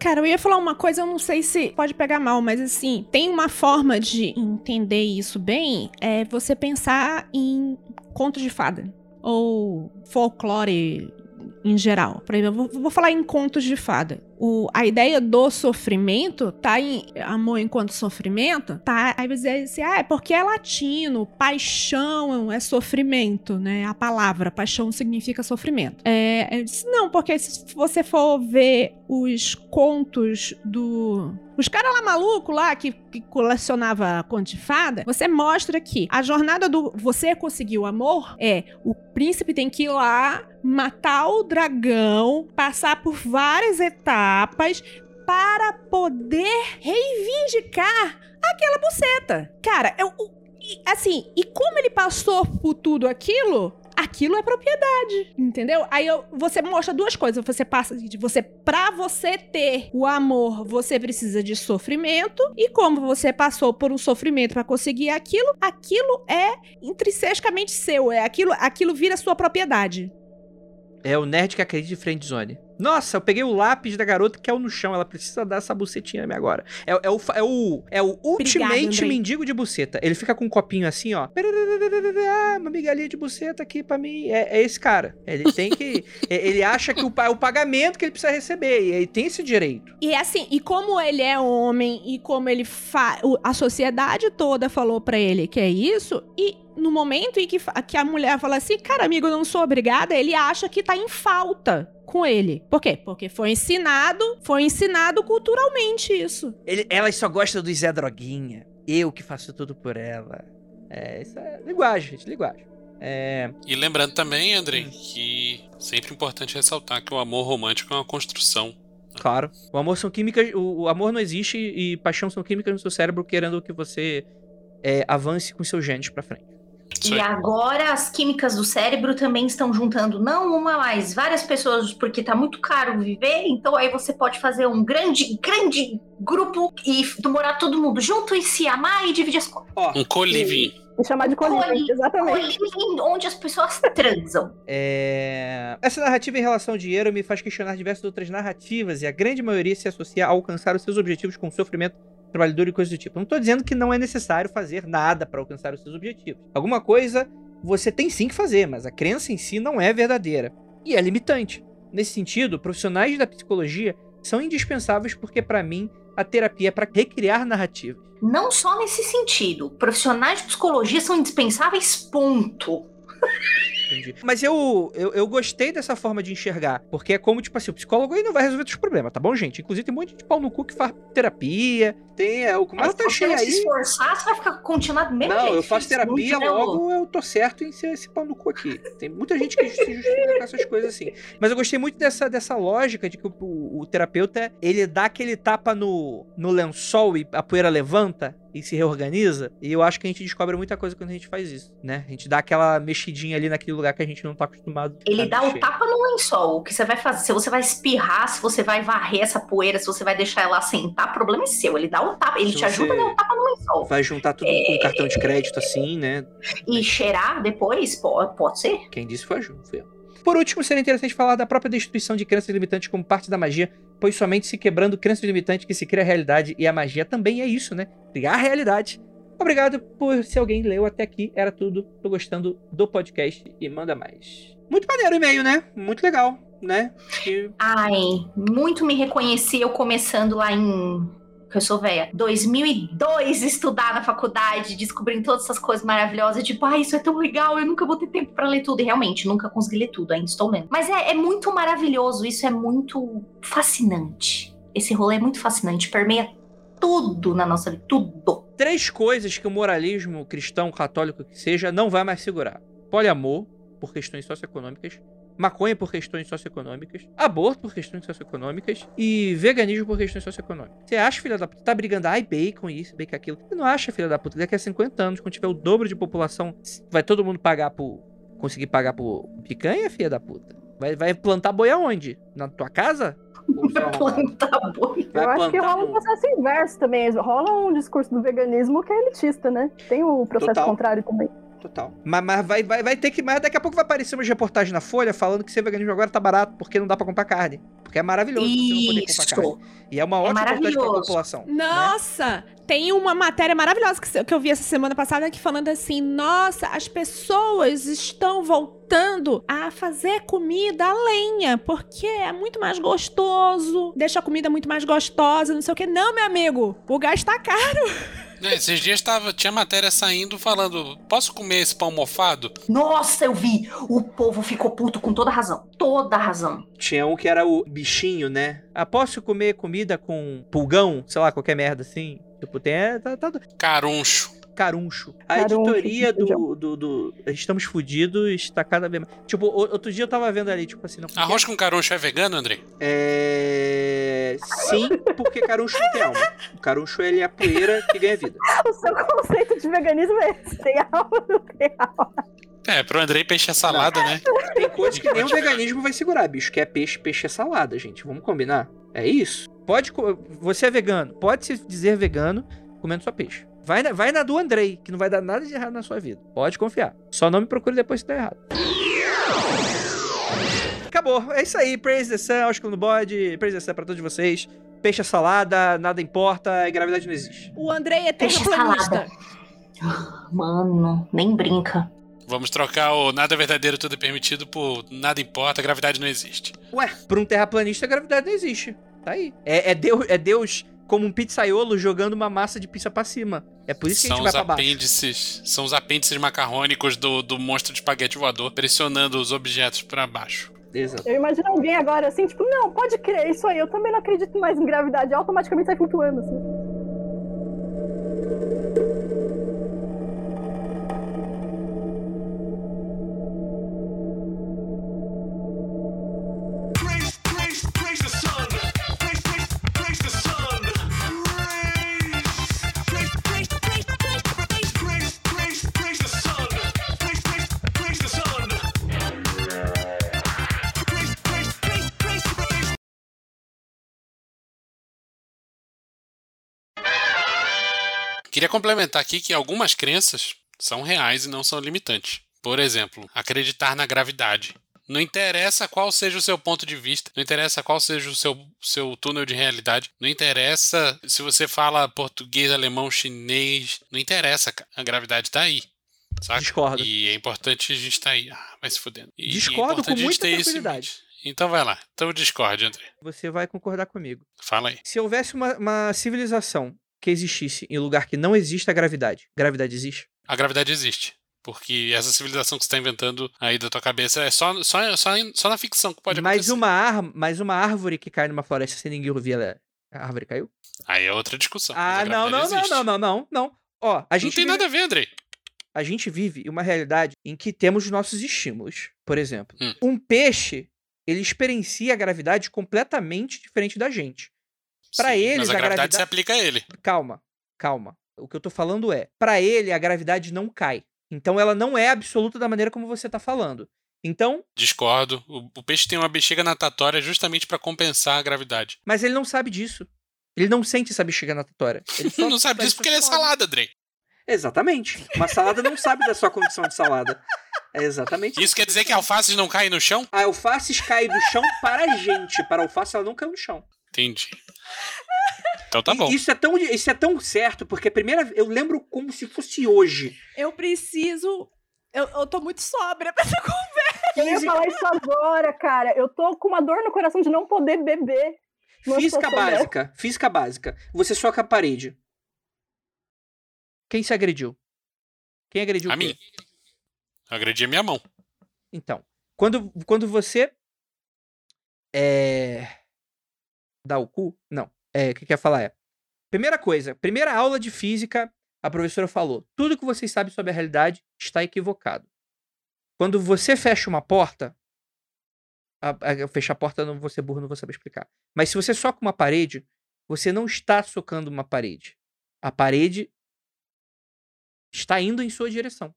Cara, eu ia falar uma coisa, eu não sei se pode pegar mal, mas assim, tem uma forma de entender isso bem, é você pensar em contos de fada ou folclore em geral. Por exemplo, eu vou, vou falar em contos de fada. O, a ideia do sofrimento tá em amor enquanto sofrimento, tá? Aí você diz assim, ah, é porque é latino, paixão é sofrimento, né? A palavra paixão significa sofrimento. É, disse, não, porque se você for ver os contos do os caras lá maluco lá que, que colecionava conto de fada, você mostra que a jornada do você conseguir o amor é o príncipe tem que ir lá matar o dragão, passar por várias etapas para poder reivindicar aquela buceta. Cara, eu, assim, e como ele passou por tudo aquilo, aquilo é propriedade, entendeu? Aí eu- você mostra duas coisas. Você passa de você pra você ter o amor, você precisa de sofrimento e como você passou por um sofrimento pra conseguir aquilo, aquilo é intrinsecamente seu, é aquilo, aquilo vira sua propriedade. É o nerd que acredita em friendzone. Nossa, eu peguei o lápis da garota que é o no chão. Ela precisa dar essa bucetinha minha agora. É, é o, é o, é o ultimate mendigo de buceta. Ele fica com um copinho assim, ó. Ah, uma migalhinha de buceta aqui pra mim. É, é esse cara. Ele tem que. é- ele acha que o, é o pagamento que ele precisa receber. E ele tem esse direito. E assim, e como ele é homem e como ele fa... a sociedade toda falou pra ele que é isso, e no momento em que, que a mulher fala assim, cara, amigo, eu não sou obrigada, ele acha que tá em falta com ele. Por quê? Porque foi ensinado, foi ensinado culturalmente isso. Ele, ela só gosta do Zé Droguinha. Eu que faço tudo por ela. É, isso é linguagem, gente, linguagem. É, E lembrando também, Andrei, que sempre importante ressaltar que o amor romântico é uma construção. claro. O amor são químicas. O, o amor não existe e paixão são químicas no seu cérebro querendo que você é, avance com seus genes pra frente. Isso E agora as químicas do cérebro também estão juntando não uma, mas várias pessoas, porque tá muito caro viver, então aí você pode fazer um grande, grande grupo e morar todo mundo junto e se amar e dividir as coisas. Um coliving. E chamar de colívio, Coli- exatamente. Coliving, onde as pessoas transam. É, Essa narrativa em relação ao dinheiro me faz questionar diversas outras narrativas e a grande maioria se associa a alcançar os seus objetivos com sofrimento, trabalho duro e coisas do tipo. Não tô dizendo que não é necessário fazer nada para alcançar os seus objetivos. Alguma coisa você tem sim que fazer, mas a crença em si não é verdadeira e é limitante. Nesse sentido, profissionais da psicologia são indispensáveis porque para mim a terapia é para recriar narrativas. Não só nesse sentido. Profissionais de psicologia são indispensáveis, ponto. Entendi. Mas eu, eu, eu gostei dessa forma de enxergar. Porque é como, tipo assim, o psicólogo aí não vai resolver os problemas, tá bom, gente? Inclusive tem um monte de pau no cu que faz terapia. Tem, é, o Mas Kumar tá cheio não se aí. esforçar, você vai ficar continuado do mesmo Não, jeito. eu faço terapia, o- logo eu tô certo em ser esse pau no cu aqui. Tem muita gente que se justifica com essas coisas assim. Mas eu gostei muito dessa, dessa lógica de que o, o- o terapeuta, ele dá aquele tapa no, no lençol e a poeira levanta e se reorganiza. E eu acho que a gente descobre muita coisa quando a gente faz isso, né? A gente dá aquela mexidinha ali naquele lugar que a gente não tá acostumado. Ele dá o tapa no lençol. O que você vai fazer? Se você vai espirrar, se você vai varrer essa poeira, se você vai deixar ela sentar, problema é seu. Ele dá o tapa, ele Se te ajuda a dar o tapa no lençol. Vai juntar tudo com um cartão de crédito assim, né? E cheirar depois, pode, ser. Quem disse foi a Ju, eu. Por último, seria interessante falar da própria destituição de crenças limitantes como parte da magia, pois somente se quebrando crenças limitantes que se cria a realidade, e a magia também é isso, né? Criar a realidade. Obrigado por se alguém leu até aqui, era tudo. Tô gostando do podcast e manda mais. Muito maneiro o e-mail, né? Muito legal, né? E Ai, muito me reconheci eu começando lá em. Que eu sou velha. 2002 estudar na faculdade, descobrindo todas essas coisas maravilhosas. Tipo, ah, isso é tão legal, eu nunca vou ter tempo pra ler tudo. E realmente, nunca consegui ler tudo, ainda estou lendo. Mas é, é muito maravilhoso, isso é muito fascinante. Esse rolê é muito fascinante, permeia tudo na nossa vida, tudo. Três coisas que o moralismo cristão, católico que seja, não vai mais segurar: poliamor, por questões socioeconômicas, maconha por questões socioeconômicas, aborto por questões socioeconômicas e veganismo por questões socioeconômicas. Você acha, filha da puta, tá brigando, ai, bacon isso, bacon aquilo. Você não acha, filha da puta, daqui a 50 anos, quando tiver o dobro de população, vai todo mundo pagar por. conseguir pagar por picanha, filha da puta? Vai, vai plantar boi aonde? Na tua casa? Plantar boi. vai Eu acho que rola um processo inverso também. Rola um discurso do veganismo que é elitista, né? Tem o processo Total. contrário também. Total. Mas, mas vai, vai, vai ter que. Mas daqui a pouco vai aparecer umas reportagens na Folha falando que ser veganismo agora tá barato porque não dá pra comprar carne. Porque é maravilhoso você não poder comprar Isso. carne. E é uma ótima oportunidade pra população. né? Nossa! Tem uma matéria maravilhosa que, se- que eu vi essa semana passada que falando assim: nossa, as pessoas estão voltando a fazer comida a lenha, porque é muito mais gostoso, deixa a comida muito mais gostosa, não sei o que. Não, meu amigo, o gás tá caro. É, esses dias tava, tinha matéria saindo falando: posso comer esse pão mofado? Nossa, eu vi. O povo ficou puto com toda razão. Toda razão. Tinha um que era o bichinho, né? Ah, posso comer comida com pulgão? Sei lá, qualquer merda assim. Tipo, tem. é, Tá, tá, Caruncho. Caruncho. A Caruncho, editoria do, do, do Estamos Fudidos está cada vez mais. Tipo, outro dia eu tava vendo ali, tipo assim, não. Arroz com caruncho é vegano, Andrei? É. Sim, porque caruncho não tem alma. O caruncho ele é a poeira que ganha vida. O seu conceito de veganismo é esse. Tem alma, não tem alma. É, pro Andrei peixe é salada, né? Tem coisa que nem o veganismo vai segurar, bicho. Que é peixe, peixe é salada, gente. Vamos combinar? É isso? Pode. Você é vegano. Pode se dizer vegano comendo só peixe. Vai na, vai na do Andrei, que não vai dar nada de errado na sua vida. Pode confiar. Só não me procure depois se der errado. Acabou. É isso aí. Praise the Sun, Oscar no bode. Praise the Sun pra todos vocês. Peixe é salada, nada importa e gravidade não existe. O Andrei é Peixe terraplanista. Mano, nem brinca. Vamos trocar o nada é verdadeiro, tudo é permitido por nada importa, gravidade não existe. Ué, pra um terraplanista, a gravidade não existe. Tá aí. É, é Deus, é Deus como um pizzaiolo jogando uma massa de pizza pra cima. É por isso que a São gente vai os pra baixo. apêndices, são os apêndices macarrônicos do, do monstro de espaguete voador pressionando os objetos pra baixo. Exato. Eu imagino alguém agora assim, tipo, não, pode crer, isso aí, eu também não acredito mais em gravidade, automaticamente sai flutuando, assim. Queria complementar aqui que algumas crenças são reais e não são limitantes. Por exemplo, acreditar na gravidade. Não interessa qual seja o seu ponto de vista, não interessa qual seja o seu, seu túnel de realidade, não interessa se você fala português, alemão, chinês, não interessa, a gravidade tá aí. Saca? Discordo. E é importante a gente estar aí. Ah, vai se fudendo. E, Discordo é com muita tranquilidade. mente. Então vai lá. Então discorde, André. Você vai concordar comigo. Fala aí. Se houvesse uma, uma civilização que existisse em lugar que não existe a gravidade, gravidade existe? A gravidade existe. Porque essa civilização que você está inventando aí da tua cabeça é só, só, só, só na ficção que pode mas acontecer. uma, ar, mas uma árvore que cai numa floresta sem ninguém ouvir, ela, a árvore caiu? Aí é outra discussão. Ah, não, não, não, não, não, não, não. Ó, a Não gente tem vive- nada a ver, Andrei. a gente vive uma realidade em que temos nossos estímulos. Por exemplo, Hum. um peixe, ele experiencia a gravidade completamente diferente da gente. Sim, eles, Mas a, a gravidade, gravidade- se aplica a ele. Calma, calma. O que eu tô falando é, pra ele a gravidade não cai. Então ela não é absoluta da maneira como você tá falando. Então, Discordo. O, o peixe tem uma bexiga natatória justamente para compensar a gravidade. mas ele não sabe disso. Ele não sente essa bexiga natatória. Ele só não sabe disso porque ele é salada, Andrei. Exatamente. Uma salada não sabe da sua condição de salada. É exatamente Isso quer dizer que alfaces não caem no chão? A alface cai do chão para a gente. Para a alface, ela não caiu no chão. Entendi. Então tá bom. Isso é, tão, isso é tão certo, porque a primeira. Eu lembro como se fosse hoje. Eu preciso. Eu, eu tô muito sóbria pra essa conversa. Eu ia falar isso agora, cara. Eu tô com uma dor no coração de não poder beber. Física situação dessa. básica. Física básica. Você soca a parede. Quem se agrediu? Quem agrediu A mim. Agredi a minha mão. Então, quando, quando você é, dá o cu, não, é, o que quer falar é, primeira coisa, primeira aula de física, a professora falou, tudo que vocês sabem sobre a realidade está equivocado. Quando você fecha uma porta, a, a, fechar a porta, não vou ser burro, não vou saber explicar. Mas se você soca uma parede, você não está socando uma parede. A parede está indo em sua direção.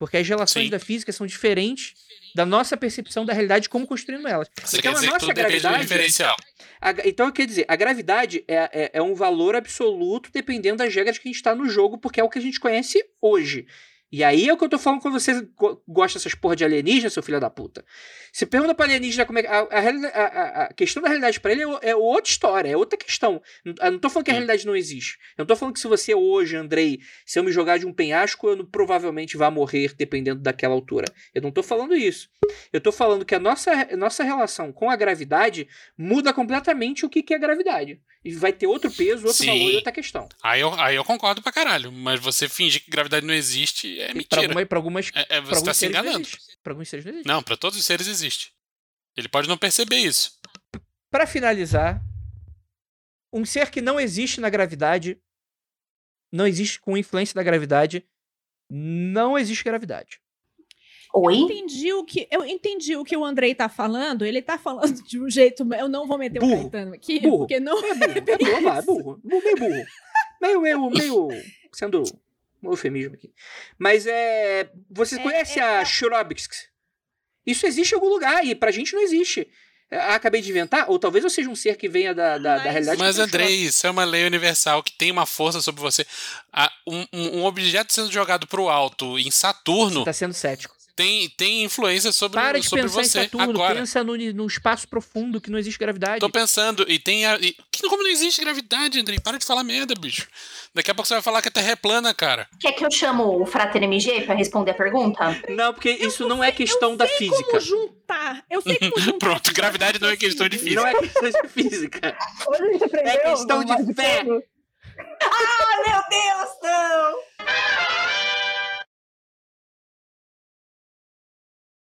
Porque as relações Sim. da física são diferentes da nossa percepção da realidade como construindo elas. Você Então, quer a dizer que nossa tudo depende do gravidade- diferencial. A então, quer dizer, a gravidade é, é, é um valor absoluto dependendo das regras que a gente está no jogo, porque é o que a gente conhece hoje. E aí é o que eu tô falando quando você go- gosta dessas porra de alienígena, seu filho da puta. Você pergunta pra alienígena como é que. A, a, a- a- questão da realidade pra ele é, é outra história, é outra questão. Eu não tô falando que a realidade não existe. Eu não tô falando que se você hoje, Andrei, se eu me jogar de um penhasco, eu não- provavelmente vá morrer dependendo daquela altura. Eu não tô falando isso. Eu tô falando que a nossa, nossa relação com a gravidade muda completamente o que, que é gravidade. E vai ter outro peso, outro Sim. valor e outra questão. Aí eu, aí eu concordo pra caralho. Mas você fingir que gravidade não existe é Pra, mentira. alguma, pra algumas. É, é, pra você tá alguns se enganando. existe. Pra alguns seres não existe. Não, pra todos os seres existe. Ele pode não perceber isso. Pra finalizar, um ser que não existe na gravidade, não existe com influência da gravidade, não existe gravidade. Oi? entendi o que eu entendi o que o Andrei tá falando. Ele tá falando de um jeito. Eu não vou meter o Burro. Caetano aqui, Burro. porque não É burro, é burro, vai, é burro. Meio burro. Meio, meio, meio. Sendo Um eufemismo aqui. Mas é. Você É, conhece é- a Churubusc? Isso existe em algum lugar e pra gente não existe. Ah, acabei de inventar? Ou talvez eu seja um ser que venha da, da, da Mas- realidade. Mas, Andrei, isso é uma lei universal que tem uma força sobre você. Ah, um, um- um objeto sendo jogado pro alto em Saturno Você tá sendo cético. Tem, tem influência sobre, Para de sobre pensar você. em Saturno, Agora, pensa no, no espaço profundo que não existe gravidade. tô pensando, e tem. A, e, como não existe gravidade, Andrei? Para de falar merda, bicho. Daqui a pouco você vai falar que a Terra é plana, cara. Quer que eu chamo o Frater MG pra responder a pergunta? Não, porque isso não é questão eu da sei física. Como juntar. Eu sei como juntar. Pronto, gravidade não é questão de física. Não é questão de física. Hoje a gente aprendeu. É questão de fé. Ah, meu Deus, não!